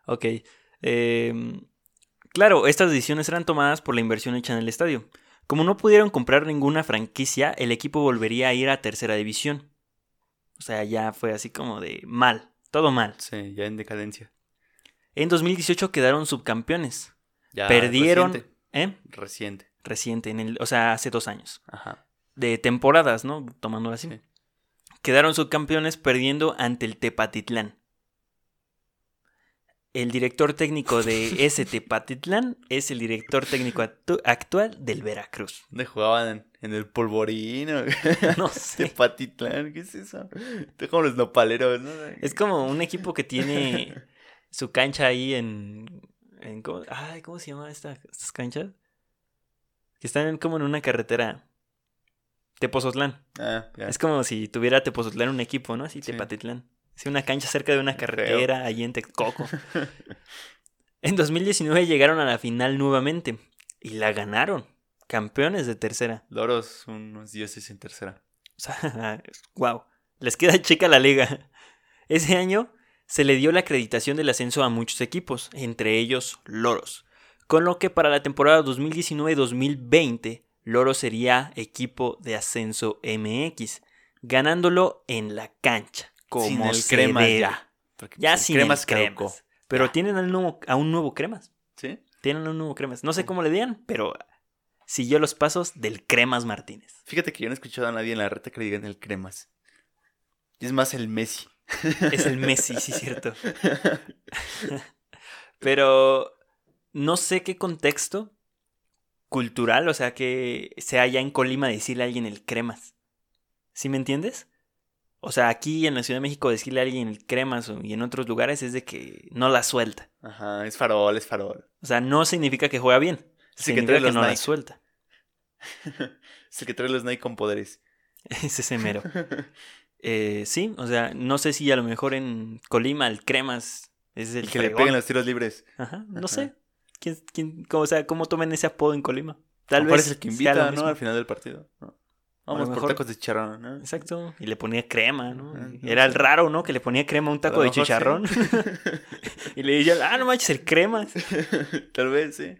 Ok. em, claro, estas decisiones eran tomadas por la inversión hecha en el estadio. Como no pudieron comprar ninguna franquicia, el equipo volvería a ir a tercera división. O sea, ya fue así como de mal, todo mal. Sí, ya en decadencia. En 2018 quedaron subcampeones. Ya Perdieron, Reciente. ¿eh? reciente. Reciente, en el, o sea, hace dos años. Ajá. De temporadas, ¿no? Tomándolo así. Sí. Quedaron subcampeones perdiendo ante el Tepatitlán. El director técnico de ese Tepatitlán es el director técnico actu- actual del Veracruz. ¿Dónde jugaban? En el polvorino. No sé. Patitlán, ¿qué es eso? Está como los nopaleros, ¿no? Es como un equipo que tiene su cancha ahí en. en ¿cómo, ay, ¿cómo se llama esta- estas canchas? Que están como en una carretera. Tepozotlán. Ah, ya. Es como si tuviera Tepozotlán un equipo, ¿no? Así, Sí. Tepatitlán. Sí, una cancha cerca de una carretera, ahí en Texcoco. en 2019 llegaron a la final nuevamente y la ganaron. Campeones de tercera. Loros, unos dioses en tercera. O sea, wow. Les queda chica la liga. Ese año se le dio la acreditación del ascenso a muchos equipos, entre ellos Loros, con lo que para la temporada 2019-2020 Loros sería equipo de ascenso MX, ganándolo en la cancha, como Sin el se Cremas debe. ya. Porque Ya sin Cremas el cremas. caducó. Pero tienen al nuevo- a un nuevo cremas. ¿Sí? Tienen a un nuevo cremas. No sé cómo le digan, pero siguió los pasos del Cremas Martínez. Fíjate que yo no he escuchado a nadie en la reta que le digan el cremas. Y es más el Messi. Es el Messi, sí, cierto. Pero no sé qué contexto cultural, o sea, que sea allá en Colima decirle a alguien el cremas. ¿Sí me entiendes? O sea, aquí en la Ciudad de México decirle a alguien el cremas y en otros lugares es de que no la suelta. Ajá, es farol, es farol. O sea, no significa que juega bien. Es el que Significa trae que, no la suelta. Es el que trae los Nike con poderes. Es ese mero. Eh, sí, o sea, no sé si a lo mejor en Colima el cremas es el El que le peguen los tiros libres. Ajá, no Ajá. sé. ¿Quién, quién, cómo, o sea, ¿cómo toman ese apodo en Colima? Tal vez es el que invita, ¿no? Al final del partido. ¿no? Vamos por mejor- tacos de chicharrón, ¿no? Exacto. Y le ponía crema, Y no Era el raro, ¿no? Que le ponía crema a un taco de sí. chicharrón. y le decía, ah, no manches, el crema. Tal vez, sí.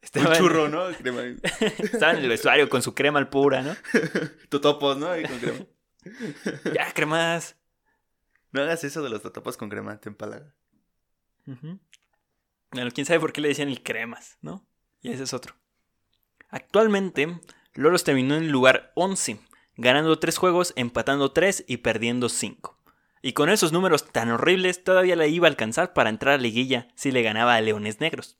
Estaba Un churro, ¿no? Crema. Estaba en el vestuario con su crema al pura, ¿no? Totopos, ¿no? Y con crema. Ya, cremas. No hagas eso de los totopos con crema, te empalaga. Ujú. Bueno, quién sabe por qué le decían el cremas, ¿no? Y ese es otro. Actualmente, Loros terminó en el lugar 11, ganando 3 juegos, empatando 3 y perdiendo 5. Y con esos números tan horribles, todavía la iba a alcanzar para entrar a liguilla si le ganaba a Leones Negros.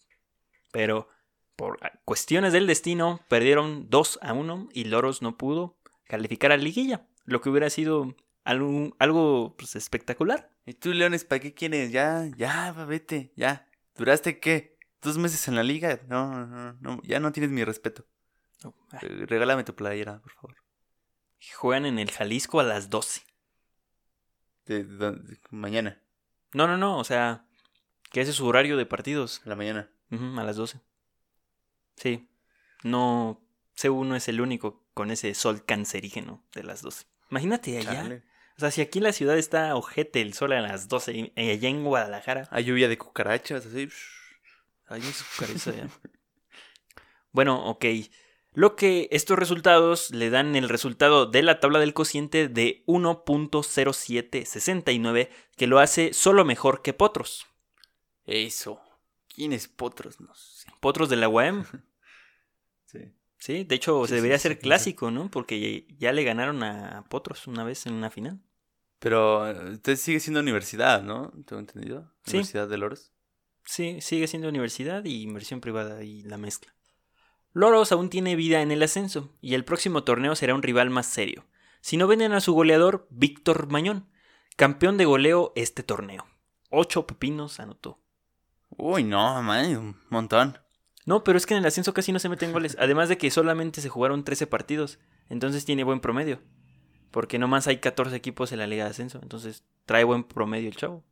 Pero, por cuestiones del destino, perdieron 2 a 1 y Loros no pudo calificar a liguilla, lo que hubiera sido algo, pues, espectacular. ¿Y tú, Leones, para qué quieres? Ya, ya, vete, ya. ¿Duraste qué? ¿Dos meses en la liga? No, no, no, ya no tienes mi respeto. No, ah, Eh, Regálame tu playera, por favor. Juegan en el Jalisco a las 12. De, de- de- mañana, No, no, no, o sea, que ese es su horario de partidos. a la mañana. A las 12. Sí. No, C1 es el único con ese sol cancerígeno de las 12. Imagínate allá. Chale. O sea, si aquí en la ciudad está ojete el sol a las 12 y allá en Guadalajara. Hay lluvia de cucarachas, así. Hay sucarizo allá. Bueno, ok. Lo que estos resultados le dan el resultado de la tabla del cociente de 1.0769, que lo hace solo mejor que Potros. Eso. ¿Quién es Potros? No sé. Potros de la UAM. Sí. Sí, de hecho Sí, se debería sí, ser sí, clásico, ¿no? Porque ya le ganaron a Potros una vez en una final. Pero usted sigue siendo universidad, ¿no? ¿Tengo entendido? Universidad de Loros. Sí, sigue siendo universidad y inversión privada y la mezcla. Loros aún tiene vida en el ascenso y el próximo torneo será un rival más serio. Si no venden a su goleador, Víctor Mañón, campeón de goleo este torneo. Ocho pepinos anotó. Uy, no, man, un montón. No, pero es que en el ascenso casi no se meten goles. Además de que solamente se jugaron 13 partidos. Entonces tiene buen promedio. Porque nomás hay 14 equipos en la Liga de Ascenso. Entonces trae buen promedio el chavo.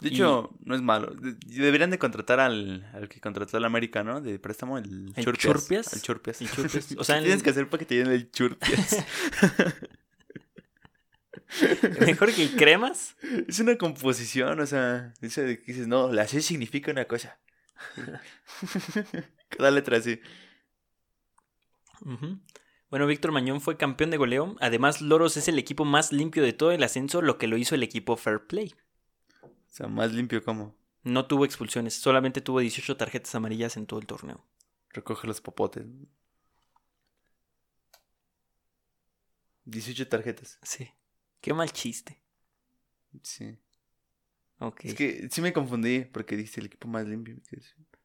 De Y- hecho, no es malo. De- deberían de contratar al, al que contrató al América, ¿no? De préstamo, el, ¿El Churpias. Churpias? El Churpias. El Churpias. O sea, en- tienes que hacer para que te llenen el Churpias? Mejor que el Cremas. es una composición, o sea, dice de que dices, no, la C significa una cosa. Cada letra así. Bueno, Víctor Mañón fue campeón de goleo. Además, Loros es el equipo más limpio de todo el ascenso, lo que lo hizo el equipo Fair Play. O sea, más limpio como. No tuvo expulsiones, solamente tuvo 18 tarjetas amarillas en todo el torneo. Recoge los popotes. 18 tarjetas. Sí. Qué mal chiste. Sí. Ok. Es que sí me confundí porque dice el equipo más limpio.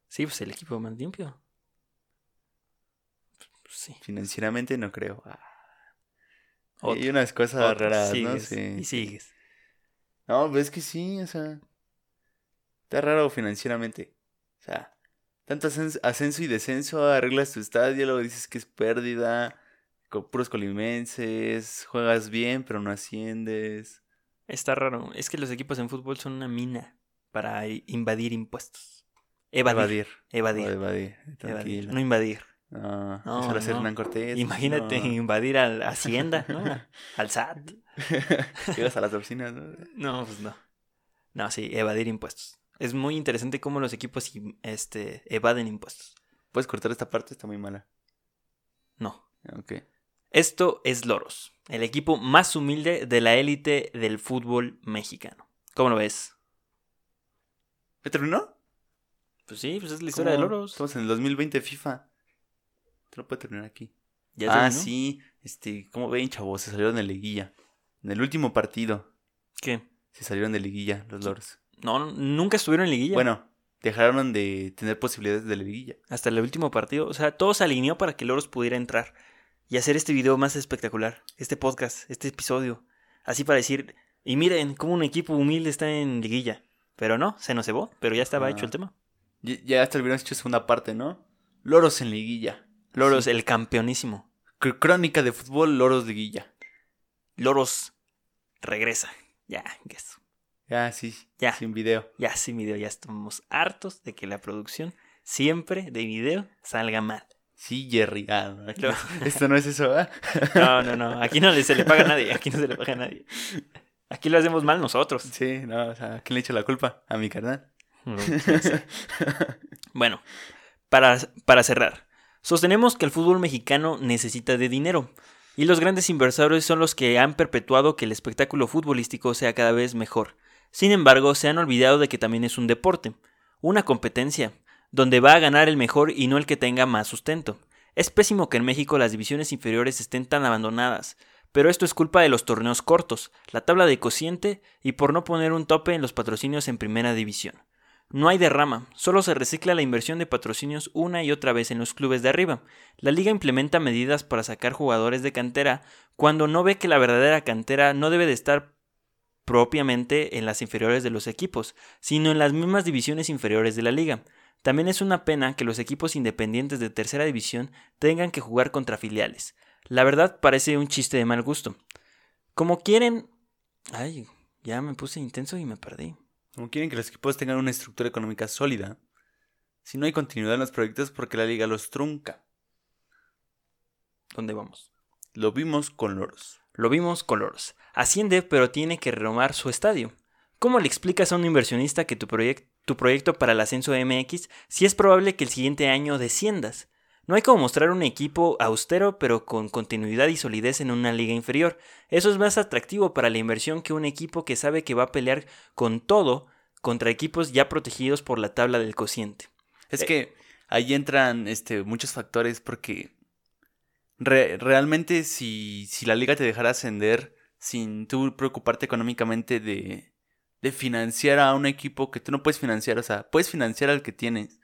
Sí, pues el equipo más limpio. Sí. Financieramente no creo. Ah. Hay unas cosas Otro. raras, ¿no? Sí. Y sigues. No, pues es que sí, o sea. Está raro financieramente. O sea, tanto ascenso, y descenso, arreglas tu estadio, luego dices que es pérdida, con puros colimenses, juegas bien, pero no asciendes. Está raro. Es que los equipos en fútbol son una mina para invadir impuestos. Evadir. Evadir. Evadir. Evadir. evadir. No invadir. No, No, eso lo hace no. Hernán Cortés. Imagínate no. invadir a la Hacienda, ¿no? Al SAT. Llegas a las oficinas, ¿no? No, pues no. No, sí, evadir impuestos. Es muy interesante cómo los equipos este, evaden impuestos. ¿Puedes cortar esta parte? Está muy mala. No. Ok. Esto es Loros, el equipo más humilde de la élite del fútbol mexicano. ¿Cómo lo ves? ¿Ya terminó? Pues sí, pues es la historia de. Loros. Estamos en el 2020 FIFA. Te lo puede terminar aquí. ¿Ya ah, terminó? sí. Este, ¿cómo ven, chavos? Se salieron de liguilla. En el último partido ¿Qué? se salieron de liguilla los Loros. No, no, nunca estuvieron en liguilla. Bueno, dejaron de tener posibilidades de liguilla. Hasta el último partido. O sea, todo se alineó para que Loros pudiera entrar y hacer este video más espectacular. Este podcast, este episodio. Así para decir, y miren cómo un equipo humilde está en liguilla. Pero no, se nos cebó, pero ya estaba Ah. hecho el tema. Ya, ya hasta hubieran hecho segunda parte, ¿no? Loros en liguilla. Loros, Sí. el campeonísimo. Cr- Crónica de fútbol, Loros liguilla. Loros regresa. Ya, eso. Ya, sí. Ya. Sin video. Ya sin video, ya estamos hartos de que la producción siempre de video salga mal. Sí, Jerry. Ah, no, aquí No. esto no es eso, ¿ah? No, no, no. Aquí no se le paga a nadie. Aquí no se le paga a nadie. Aquí lo hacemos mal nosotros. Sí, no, o sea, ¿a quién le echo la culpa? A mi carnal. No. Bueno, para, para cerrar, sostenemos que el fútbol mexicano necesita de dinero y los grandes inversores son los que han perpetuado que el espectáculo futbolístico sea cada vez mejor. Sin embargo, se han olvidado de que también es un deporte, una competencia, donde va a ganar el mejor y no el que tenga más sustento. Es pésimo que en México las divisiones inferiores estén tan abandonadas, pero esto es culpa de los torneos cortos, la tabla de cociente y por no poner un tope en los patrocinios en primera división. No hay derrama, solo se recicla la inversión de patrocinios una y otra vez en los clubes de arriba. La liga implementa medidas para sacar jugadores de cantera cuando no ve que la verdadera cantera no debe de estar propiamente en las inferiores de los equipos, sino en las mismas divisiones inferiores de la liga. También es una pena que los equipos independientes de tercera división tengan que jugar contra filiales. La verdad parece un chiste de mal gusto. Como quieren... Ay, ya me puse intenso y me perdí. Como quieren que los equipos tengan una estructura económica sólida, si no hay continuidad en los proyectos porque la liga los trunca. ¿Dónde vamos? Lo vimos con Loros. Lo vimos colores. Asciende, pero tiene que renomar su estadio. ¿Cómo le explicas a un inversionista que tu proyecto para el ascenso de MX si es probable que el siguiente año desciendas? No hay como mostrar un equipo austero pero con continuidad y solidez en una liga inferior. Eso es más atractivo para la inversión que un equipo que sabe que va a pelear con todo contra equipos ya protegidos por la tabla del cociente. Es Eh. que ahí entran este, muchos factores porque re- realmente si, si la liga te dejara ascender sin tú preocuparte económicamente de, de financiar a un equipo que tú no puedes financiar, o sea, puedes financiar al que tienes,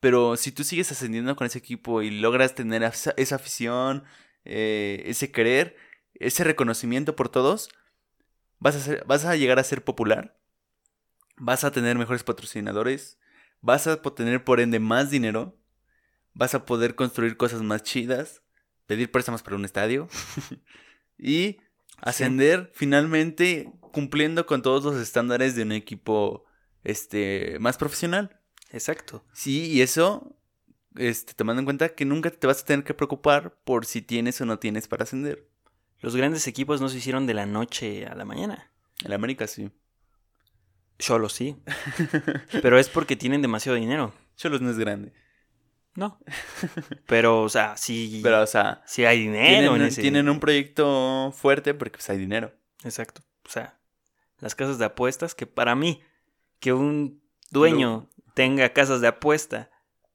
pero si tú sigues ascendiendo con ese equipo y logras tener esa, esa afición, eh, ese querer, ese reconocimiento por todos, vas a, ser- vas a llegar a ser popular, vas a tener mejores patrocinadores, vas a tener por ende más dinero, vas a poder construir cosas más chidas, pedir préstamos para un estadio y ascender finalmente cumpliendo con todos los estándares de un equipo este más profesional. Exacto. Sí, y eso este tomando en cuenta que nunca te vas a tener que preocupar por si tienes o no tienes para ascender. Los grandes equipos no se hicieron de la noche a la mañana. En América sí. Solo sí. Pero es porque tienen demasiado dinero. Cholos no es grande, No. Pero, o sea, sí, pero o sea, sí hay dinero tienen, en ese. tienen un proyecto fuerte porque pues hay dinero. Exacto. O sea, las casas de apuestas, que para mí, que un dueño tenga casas de apuesta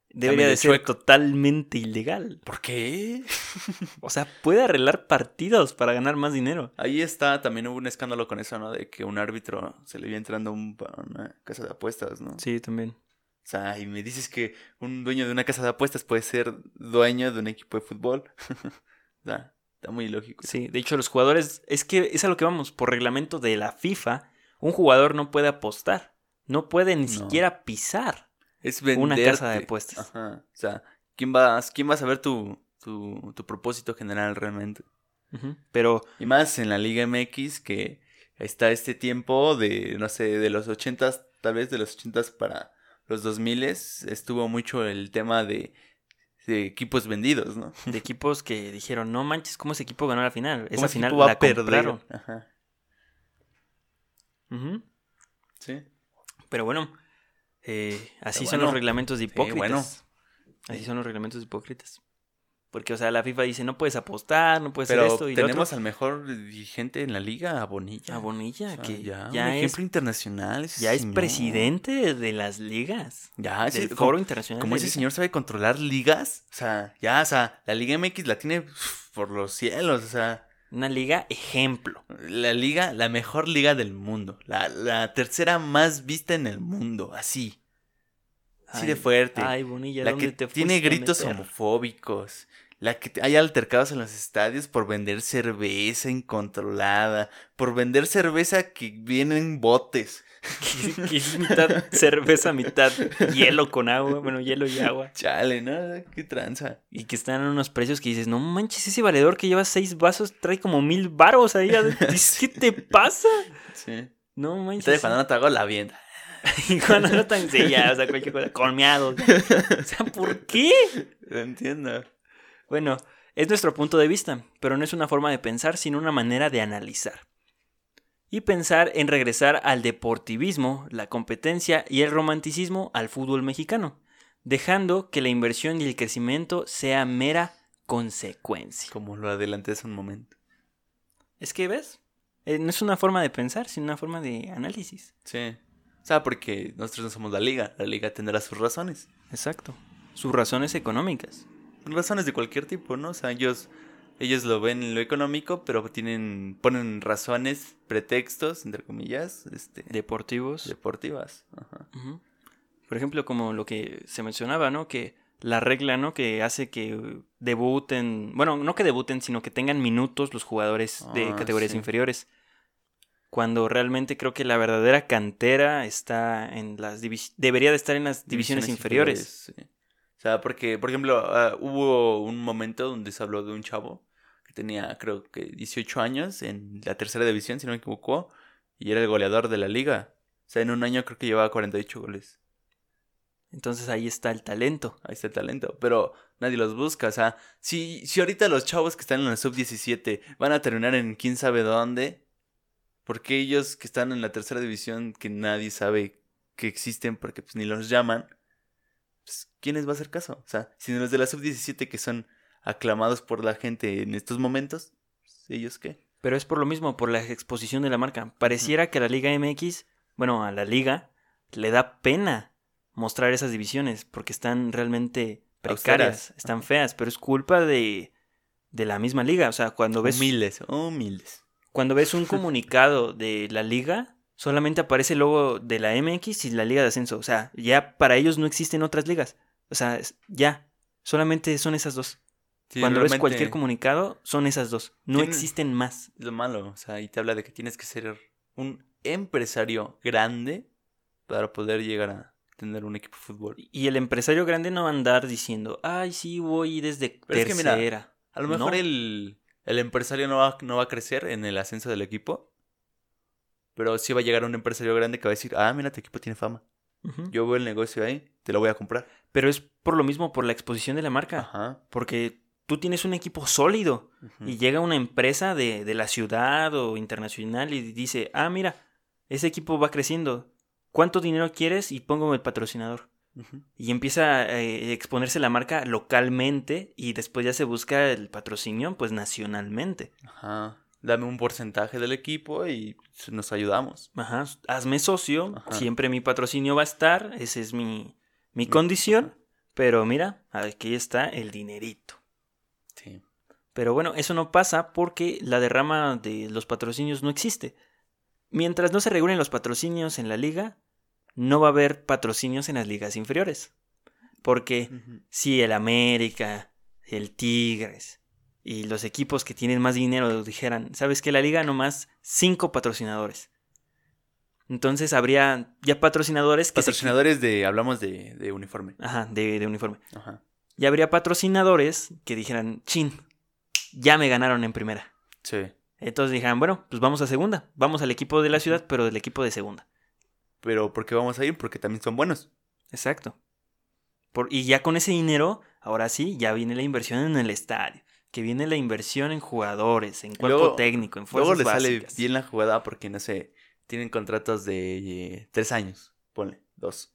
debería de ser chueco. totalmente ilegal. ¿Por qué? O sea, puede arreglar partidos para ganar más dinero. Ahí está, también hubo un escándalo con eso, ¿no? De que un árbitro se le iba entrando a un- una casa de apuestas, ¿no? Sí, también. O sea, y me dices que un dueño de una casa de apuestas puede ser dueño de un equipo de fútbol. sea, está muy ilógico. Sí, de hecho, los jugadores, es que es a lo que vamos, por reglamento de la FIFA, un jugador no puede apostar. No puede ni No. siquiera pisar. Es Una casa de apuestas. Ajá. O sea, ¿quién va, quién va a saber tu, tu, tu propósito general realmente? Pero Y más en la Liga MX que está este tiempo de, no sé, de los 80 tal vez de los 80 para los 2000 estuvo mucho el tema de, de equipos vendidos, ¿no? de equipos que dijeron, no manches, ¿cómo ese equipo ganó la final? ¿Cómo Esa final equipo va la a perder? Ajá. Sí. Pero bueno, eh, así Pero son los reglamentos de sí, hipócritas. bueno. Así son los reglamentos de hipócritas. Porque, o sea, la FIFA dice, no puedes apostar, no puedes Pero hacer esto y tenemos otro. al mejor dirigente en la liga, a Bonilla. A Bonilla, O sea, que ya, ya, un es, ejemplo internacional. ya es presidente de las ligas. Ya, del ese, Foro Internacional. como ese señor sabe controlar ligas. O sea, ya, o sea, la Liga MX la tiene por los cielos. O sea, Una liga ejemplo. la liga, la mejor liga del mundo. La, la tercera más vista en el mundo. Así. Así de fuerte. Ay, Bonilla, la ¿dónde que te tiene gritos homofóbicos. La que hay altercados en los estadios por vender cerveza incontrolada. Por vender cerveza que viene en botes. que, es mitad cerveza, mitad hielo con agua. Bueno, hielo y agua. Chale, ¿no? Qué tranza. Y que están en unos precios que dices, no manches, ese valedor que lleva seis vasos trae como mil varos ahí. adentro". Dices, ¿Qué te pasa? Sí. No manches. todavía cuando no te hago la vienda. Y cuando no tan sí, ya, o sea, cualquier cosa, colmeados. O sea, ¿por qué? Lo entiendo. Bueno, es nuestro punto de vista, pero no es una forma de pensar, sino una manera de analizar. Y pensar en regresar al deportivismo, la competencia y el romanticismo al fútbol mexicano, dejando que la inversión y el crecimiento sea mera consecuencia. Como lo adelanté hace un momento. Es que, ¿ves? Eh, no es una forma de pensar, sino una forma de análisis. Sí. O sea, porque nosotros no somos la liga. La liga tendrá sus razones. Exacto. Sus razones económicas. Razones de cualquier tipo, ¿no? O sea, ellos, ellos lo ven en lo económico, pero tienen, ponen razones, pretextos, entre comillas, este, Deportivos. deportivas. Ajá. Por ejemplo, como lo que se mencionaba, ¿no? Que la regla, ¿no? Que hace que debuten, bueno, no que debuten, sino que tengan minutos los jugadores de Ah, categorías sí. inferiores. Cuando realmente creo que la verdadera cantera está en las debería de estar en las divisiones, inferiores. sí. O sea, porque, por ejemplo, ah, hubo un momento donde se habló de un chavo que tenía, creo que 18 años en la tercera división, si no me equivoco, y era el goleador de la liga. O sea, en un año creo que llevaba 48 goles. Entonces ahí está el talento. Ahí está el talento, pero nadie los busca. O sea, si, si ahorita los chavos que están en la sub-17 van a terminar en quién sabe dónde, ¿por qué ellos que están en la tercera división que nadie sabe que existen porque pues ni los llaman? Pues, ¿Quién les va a hacer caso? O sea, si los de la sub-17 que son aclamados por la gente en estos momentos, pues, ¿ellos qué? Pero es por lo mismo, por la exposición de la marca. Pareciera que a la Liga MX, bueno, a la liga, le da pena mostrar esas divisiones porque están realmente precarias, Austeras. están feas, pero es culpa de, de la misma liga. O sea, cuando ves, Humildes, humildes. cuando ves un comunicado de la liga, solamente aparece el logo de la MX y la Liga de Ascenso. O sea, ya para ellos no existen otras ligas. O sea, ya, solamente son esas dos. Sí, cuando ves cualquier comunicado, son esas dos. No existen más. es lo malo, o sea, y te habla de que tienes que ser un empresario grande para poder llegar a tener un equipo de fútbol. Y el empresario grande no va a andar diciendo, ay, sí, voy desde Pero es que mira, tercera. A lo mejor No. el, el empresario no va, no va a crecer en el ascenso del equipo, pero sí va a llegar un empresario grande que va a decir, ah, mira, tu equipo tiene fama. Yo veo el negocio ahí, te lo voy a comprar. Pero es por lo mismo, por la exposición de la marca. Ajá. Porque tú tienes un equipo sólido y llega una empresa de, de la ciudad o internacional y dice, ah, mira, ese equipo va creciendo. ¿Cuánto dinero quieres? Y pongo el patrocinador. Y empieza a eh, exponerse la marca localmente y después ya se busca el patrocinio, pues nacionalmente. Ajá. Dame un porcentaje del equipo y nos ayudamos. Ajá, hazme socio, Ajá. siempre mi patrocinio va a estar, esa es mi, mi Mi- condición, pero mira, aquí está el dinerito. Sí. Pero bueno, eso no pasa porque la derrama de los patrocinios no existe. Mientras no se regulen los patrocinios en la liga, no va a haber patrocinios en las ligas inferiores. Porque si el América, el Tigres y los equipos que tienen más dinero dijeran, ¿sabes qué? La liga nomás cinco patrocinadores. Entonces habría ya patrocinadores que se- Patrocinadores de, hablamos de, de uniforme. Ajá, de, de uniforme. Ajá. Ya habría patrocinadores que dijeran, chin, ya me ganaron en primera. Sí. Entonces dijeran, bueno, pues vamos a segunda. Vamos al equipo de la ciudad, pero del equipo de segunda. Pero ¿por qué vamos a ir? Porque también son buenos. Exacto. Por, y ya con ese dinero, ahora sí, ya viene la inversión en el estadio. Que viene la inversión en jugadores, en cuerpo Luego- técnico, en Luego fuerzas le sale bien la jugada porque, no sé, tienen contratos de eh, tres años, ponle, dos.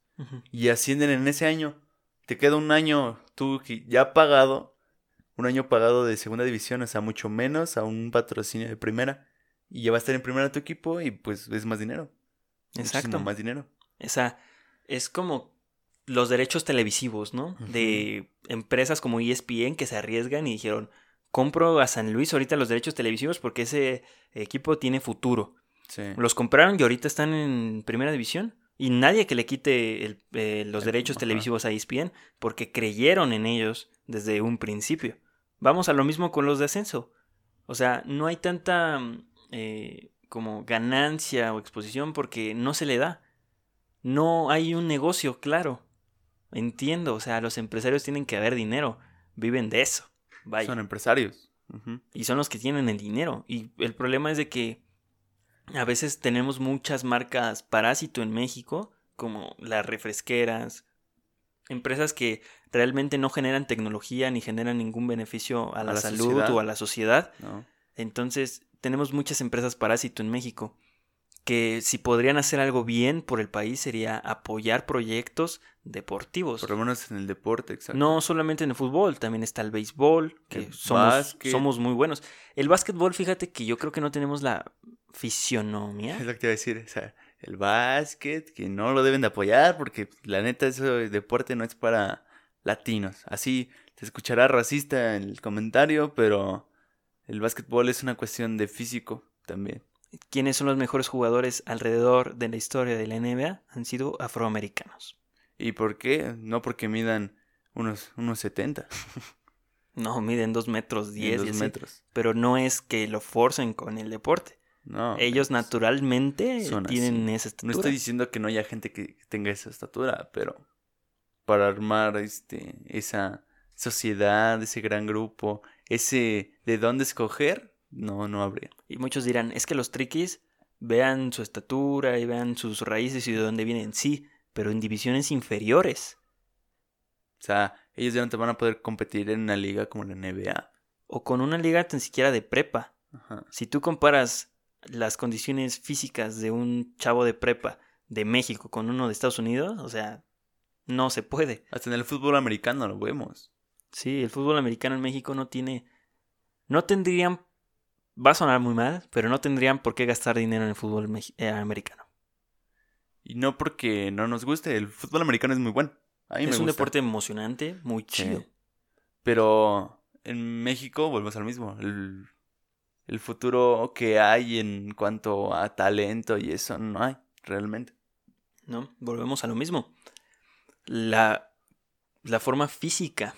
Y ascienden en ese año. Te queda un año tú ya pagado, un año pagado de segunda división, o sea, mucho menos a un patrocinio de primera. Y ya va a estar en primera tu equipo y pues es más dinero. Exacto. Muchísimo más dinero. Esa es como los derechos televisivos, ¿no? De empresas como ESPN que se arriesgan y dijeron, compro a San Luis ahorita los derechos televisivos porque ese equipo tiene futuro. Sí. Los compraron y ahorita están en primera división. Y nadie que le quite el- eh, los derechos ajá. televisivos a ESPN porque creyeron en ellos desde un principio. Vamos a lo mismo con los de ascenso. O sea, no hay tanta eh, como ganancia o exposición porque no se le da. No hay un negocio claro. Entiendo, o sea, los empresarios tienen que haber dinero. Viven de eso. Vaya. Son empresarios. Y son los que tienen el dinero. Y el problema es de que a veces tenemos muchas marcas parásito en México, como las refresqueras, empresas que realmente no generan tecnología ni generan ningún beneficio a la, la salud sociedad. o a la sociedad. ¿no? Entonces, tenemos muchas empresas parásito en México que si podrían hacer algo bien por el país sería apoyar proyectos deportivos. Por lo menos en el deporte, exacto. No solamente en el fútbol, también está el béisbol, que El somos, somos muy buenos. El básquetbol, fíjate que yo creo que no tenemos la fisionomía. Es lo que te iba a decir. O sea, el básquet, que no lo deben de apoyar porque la neta ese deporte no es para latinos. Así te escuchará racista en el comentario, pero el básquetbol es una cuestión de físico también. ¿Quiénes son los mejores jugadores alrededor de la historia de la NBA? Han sido afroamericanos. ¿Y por qué? No porque midan unos, unos 70, No, miden dos metros ni diez y dos así, metros. pero no es que lo forcen con el deporte. No, Ellos pues, naturalmente tienen así. esa No estatura. estoy diciendo que no haya gente que tenga esa estatura, pero para armar este esa sociedad, ese gran grupo, ese de dónde escoger, no, no habría. Y muchos dirán, es que los triquis vean su estatura y vean sus raíces y de dónde vienen. Sí, pero en divisiones inferiores. O sea, ellos ya no te van a poder competir en una liga como la NBA. O con una liga tan siquiera de prepa. Ajá. Si tú comparas las condiciones físicas de un chavo de prepa de México con uno de Estados Unidos, o sea, no se puede. Hasta en el fútbol americano lo vemos. Sí, el fútbol americano en México no tiene... No tendrían... Va a sonar muy mal, pero no tendrían por qué gastar dinero en el fútbol eh, americano. Y no porque no nos guste, el fútbol americano es muy bueno. A mí me Es un gusta. deporte emocionante, muy Sí. chido. Pero en México volvemos al mismo. El, el futuro que hay en cuanto a talento y eso no hay realmente. ¿no? Volvemos a lo mismo. La, la forma física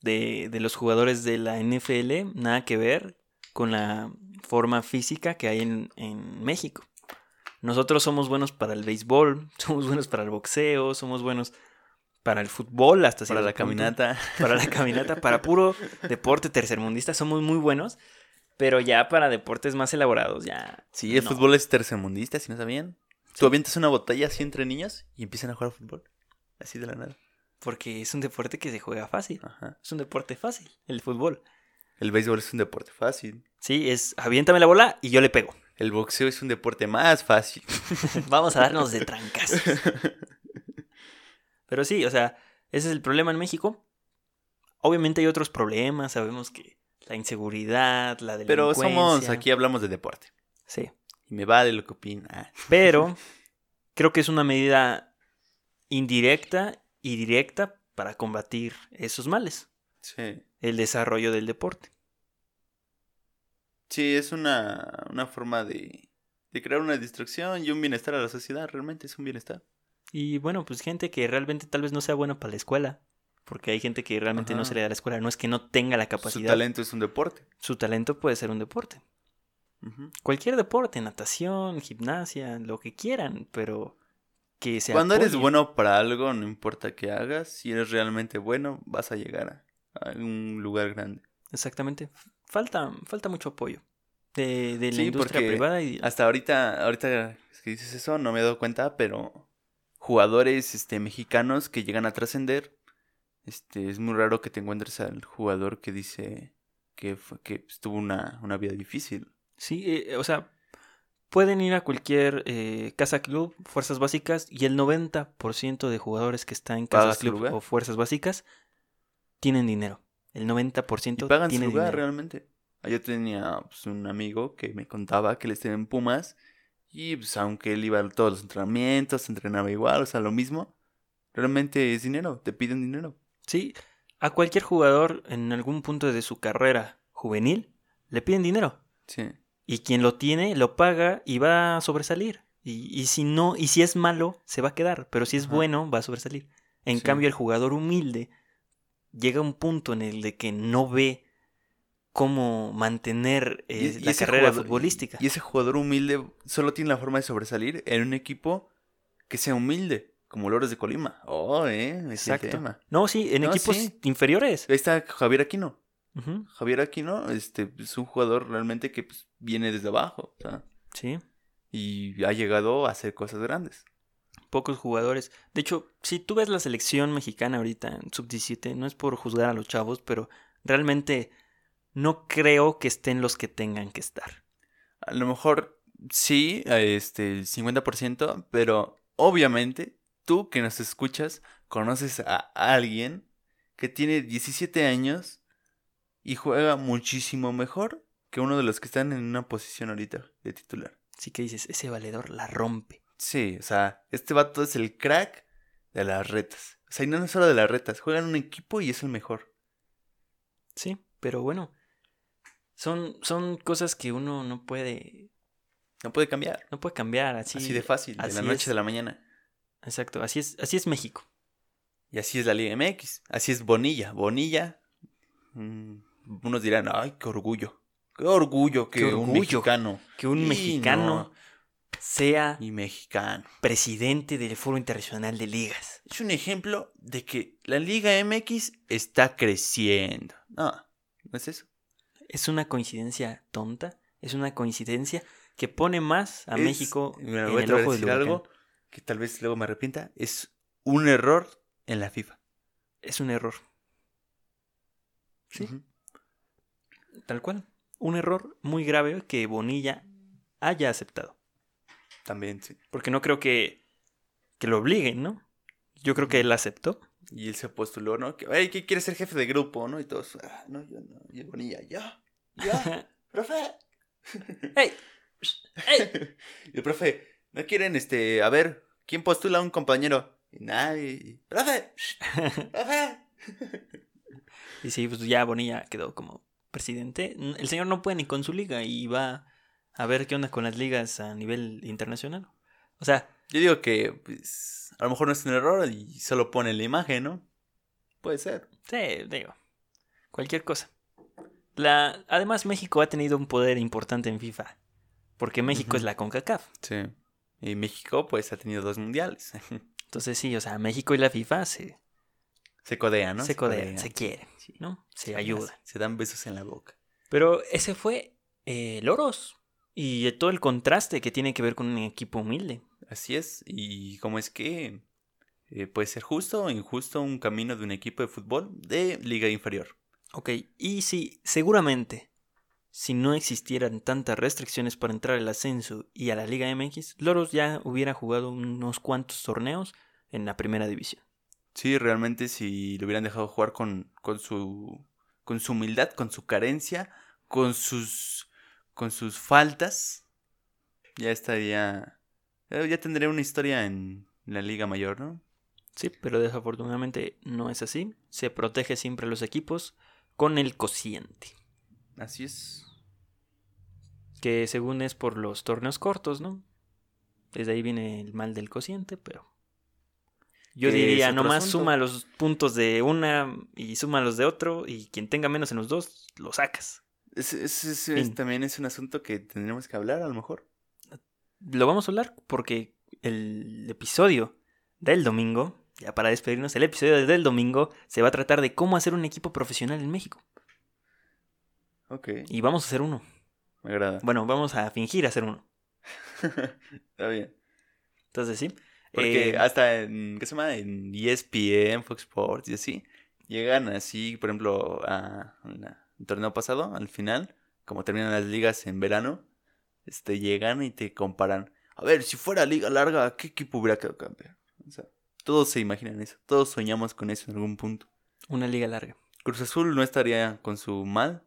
de, de los jugadores de la NFL, nada que ver con la forma física que hay en, en México. Nosotros somos buenos para el béisbol, somos buenos para el boxeo, somos buenos para el fútbol, hasta Para la punto, caminata. Para la caminata, para puro deporte tercermundista, somos muy buenos. Pero ya para deportes más elaborados, ya. Sí, el no. fútbol es tercermundista, si no sabían. Tú avientas una botella así entre niños y empiezan a jugar fútbol. Así de la nada. Porque es un deporte que se juega fácil. Ajá. Es un deporte fácil, el fútbol. El béisbol es un deporte fácil. Sí, es aviéntame la bola y yo le pego. El boxeo es un deporte más fácil. Vamos a darnos de trancas. Pero sí, o sea, ese es el problema en México. Obviamente hay otros problemas, sabemos que la inseguridad, la Pero delincuencia. somos, aquí hablamos de deporte. Sí, Y me vale lo que opina. Pero creo que es una medida indirecta y directa para combatir esos males, Sí. el desarrollo del deporte. Sí, es una, una forma de, de crear una distracción y un bienestar a la sociedad. Realmente es un bienestar. Y bueno, pues gente que realmente tal vez no sea buena para la escuela, porque hay gente que realmente no se le da a la escuela, no es que no tenga la Su capacidad. talento es un deporte. Su talento puede ser un deporte. Cualquier deporte, natación, gimnasia, lo que quieran, pero que se Cuando eres bueno para algo, no importa qué hagas, si eres realmente bueno, vas a llegar a, a un lugar grande. Exactamente. Falta, falta mucho apoyo de, de la Sí, industria privada y Hasta ahorita, ahorita que dices eso, no me he dado cuenta, pero jugadores este, mexicanos que llegan a trascender, este, es muy raro que te encuentres al jugador que dice que, fue- que tuvo una, una vida difícil. Sí, eh, o sea, pueden ir a cualquier eh, casa club, fuerzas básicas, y el 90% de jugadores que están en ¿Pagas casas su club lugar? o fuerzas básicas tienen dinero. El 90% Y pagan su tiene lugar dinero. realmente. Ah, Yo tenía pues, un amigo que me contaba que él estaba en Pumas y pues aunque él iba a todos los entrenamientos, entrenaba igual, o sea, lo mismo, realmente es dinero, te piden dinero. Sí, a cualquier jugador en algún punto de su carrera juvenil le piden dinero. Sí. Y quien lo tiene lo paga y va a sobresalir. Y, y si no, y si es malo, se va a quedar. Pero si es Ajá. bueno, va a sobresalir. En Sí. cambio, el jugador humilde llega a un punto en el de que no ve cómo mantener eh, Y- la carrera jugador- futbolística. Y ese jugador humilde solo tiene la forma de sobresalir en un equipo que sea humilde, como Loros de Colima. Oh, eh, Exacto. tema. No, sí, en No, equipos sí. inferiores. Ahí está Javier Aquino. Javier Aquino este, es un jugador realmente que pues, viene desde abajo. sea, Sí, y ha llegado a hacer cosas grandes. Pocos jugadores. De hecho, si tú ves la selección mexicana ahorita en sub-17, no es por juzgar a los chavos, pero realmente no creo que estén los que tengan que estar. A lo mejor sí, a este, el 50%, pero obviamente tú que nos escuchas conoces a alguien que tiene 17 años y juega muchísimo mejor que uno de los que están en una posición ahorita de titular. Así que dices, ese valedor la rompe. Sí, o sea, este vato es el crack de las retas. O sea, y no es solo de las retas, juega en un equipo y es el mejor. Sí, pero bueno, son, son cosas que uno no puede, No puede cambiar. no puede cambiar así. así de fácil, de la noche es. a la mañana. Exacto, así es, así es México. Y así es la Liga MX. Así es Bonilla. Bonilla. mm, unos dirán, ay, qué orgullo. Qué orgullo que Qué un orgullo. mexicano. Que un mexicano no, sea y mexicano. presidente del Foro Internacional de Ligas. Es un ejemplo de que la Liga MX está creciendo. No, no es eso. Es una coincidencia tonta, es una coincidencia que pone más a Es- México mira, en el ojo del algo que tal vez luego me arrepienta. Es un error en la FIFA. Es un error, Sí. Tal cual. Un error muy grave que Bonilla haya aceptado. También, sí. Porque no creo que, que lo obliguen, ¿no? Yo creo que él aceptó. Y él se postuló, ¿no? Que, ay, que quiere ser jefe de grupo, ¿no? Y todos, ah, no, yo no. Y el Bonilla, yo, yo, profe. ¡Ey! ¡Ey! Y el profe, ¿no quieren, este, a ver, quién postula a un compañero? Y nadie. ¡Profe! ¡Profe! Y sí, pues ya Bonilla quedó como presidente. El señor no puede ni con su liga y va a ver qué onda con las ligas a nivel internacional. O sea, Yo digo que, pues, a lo mejor no es un error y solo pone la imagen, ¿no? Puede ser. sí, digo, cualquier cosa. La, además, México ha tenido un poder importante en FIFA. Porque México es la CONCACAF. Sí. Y México, pues, ha tenido dos mundiales. Entonces sí, o sea, México y la FIFA se, se codean, ¿no? se codean, se quieren. ¿no? Se Se ayudan. Se dan besos en la boca. Pero ese fue eh, Loros. Y todo el contraste que tiene que ver con un equipo humilde. Así es. Y cómo es que eh, puede ser justo o injusto un camino de un equipo de fútbol de liga inferior. Ok, y si seguramente, si no existieran tantas restricciones para entrar al ascenso y a la Liga MX, Loros ya hubiera jugado unos cuantos torneos en la primera división. Sí, realmente si lo hubieran dejado jugar con, con su con su humildad, con su carencia, con sus con sus faltas, ya estaría eh, ya tendría una historia en la liga mayor, ¿no? Sí, pero desafortunadamente no es así. Se protege siempre a los equipos con el cociente, Así es. que según es por los torneos cortos, ¿no? Desde ahí viene el mal del cociente, pero... Yo diría, nomás asunto. suma los puntos de una y suma los de otro, y quien tenga menos en los dos, lo sacas. Es, es- es- es- Fin. también es un asunto que tendremos que hablar a lo mejor. Lo vamos a hablar porque el episodio del domingo, ya para despedirnos, el episodio del domingo se va a tratar de cómo hacer un equipo profesional en México. Ok, Y vamos a hacer uno. me agrada. Bueno, vamos a fingir hacer uno. Está bien. Entonces, sí. Porque Eh, hasta en, ¿qué se llama? En ESPN, Fox Sports y así, llegan así, por ejemplo, a la- el torneo pasado, al final, como terminan las ligas en verano, este, llegan y te comparan. A ver, si fuera liga larga, ¿qué equipo hubiera quedado campeón? O sea, todos se imaginan eso. Todos soñamos con eso en algún punto. Una liga larga. Cruz Azul no estaría con su mal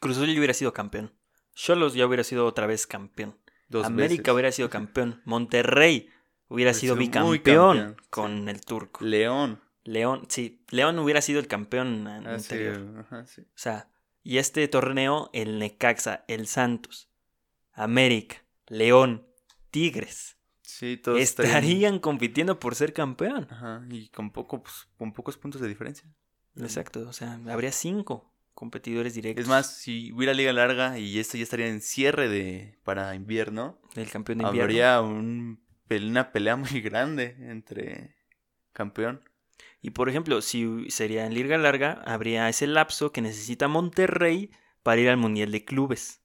Cruz Azul ya hubiera sido campeón. Cholos ya hubiera sido otra vez campeón. dos América veces. hubiera sido campeón. Monterrey hubiera sido bicampeón campeón, con el turco. León. León, sí, León hubiera sido el campeón Ah, sí, anterior. ajá, sí. O sea, y este torneo, el Necaxa, el Santos, América, León, Tigres, Sí, todos estarían- estarían compitiendo por ser campeón. Ajá, y con, poco, pues, con pocos puntos de diferencia. Exacto, o sea, habría cinco competidores directos Es más, si hubiera liga larga y esto ya estaría en cierre de para invierno, del campeón de invierno. habría un, una pelea muy grande entre campeón. Y por ejemplo, si sería en liga larga, habría ese lapso que necesita Monterrey para ir al Mundial de Clubes.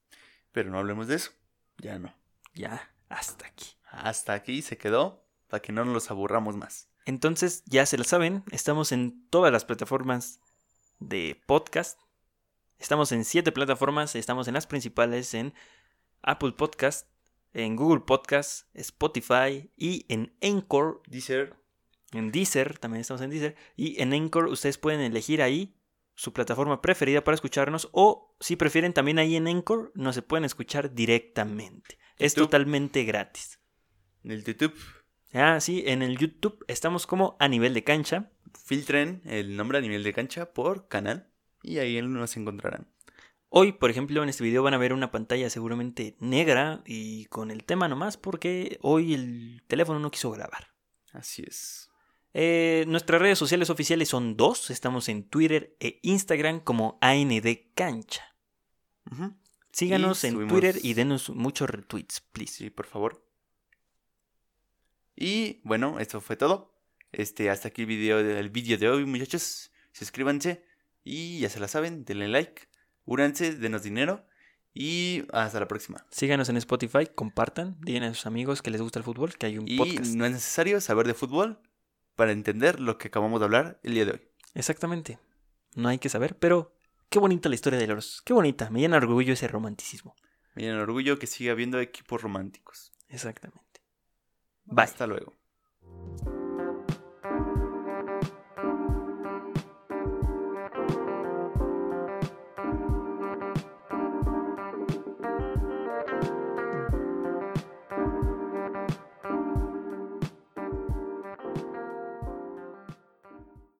Pero no hablemos de eso. Ya no. Ya, hasta aquí. Hasta aquí se quedó para que no nos los aburramos más. Entonces, ya se lo saben, estamos en todas las plataformas de podcast. Estamos en siete plataformas, estamos en las principales, en Apple Podcast, en Google Podcast, Spotify y en Anchor, Deezer, en Deezer, también estamos en Deezer. Y en Anchor ustedes pueden elegir ahí su plataforma preferida para escucharnos o si prefieren también ahí en Anchor nos se pueden escuchar directamente. Es totalmente gratis. en el YouTube, Ah, sí, en el YouTube estamos como a nivel de cancha. filtren el nombre a nivel de cancha por canal y ahí nos encontrarán. Hoy, por ejemplo, en este video van a ver una pantalla seguramente negra y con el tema nomás porque hoy el teléfono no quiso grabar. Así es. Eh, nuestras redes sociales oficiales son dos. Estamos en Twitter e Instagram como AND Cancha. Ujú. Síganos Y en subimos- Twitter y denos muchos retweets, please. Sí, por favor. Y bueno, esto fue todo. Este, hasta aquí el video, de- el video de hoy, muchachos. Suscríbanse y ya se la saben, denle like, úranse, denos dinero y hasta la próxima. Síganos en Spotify, compartan, digan a sus amigos que les gusta el fútbol, que hay un Y podcast. no es necesario saber de fútbol para entender lo que acabamos de hablar el día de hoy. Exactamente. No hay que saber, pero qué bonita la historia de los. Qué bonita. Me llena orgullo ese romanticismo. Me llena orgullo que siga habiendo equipos románticos. Exactamente. Bye. Hasta luego.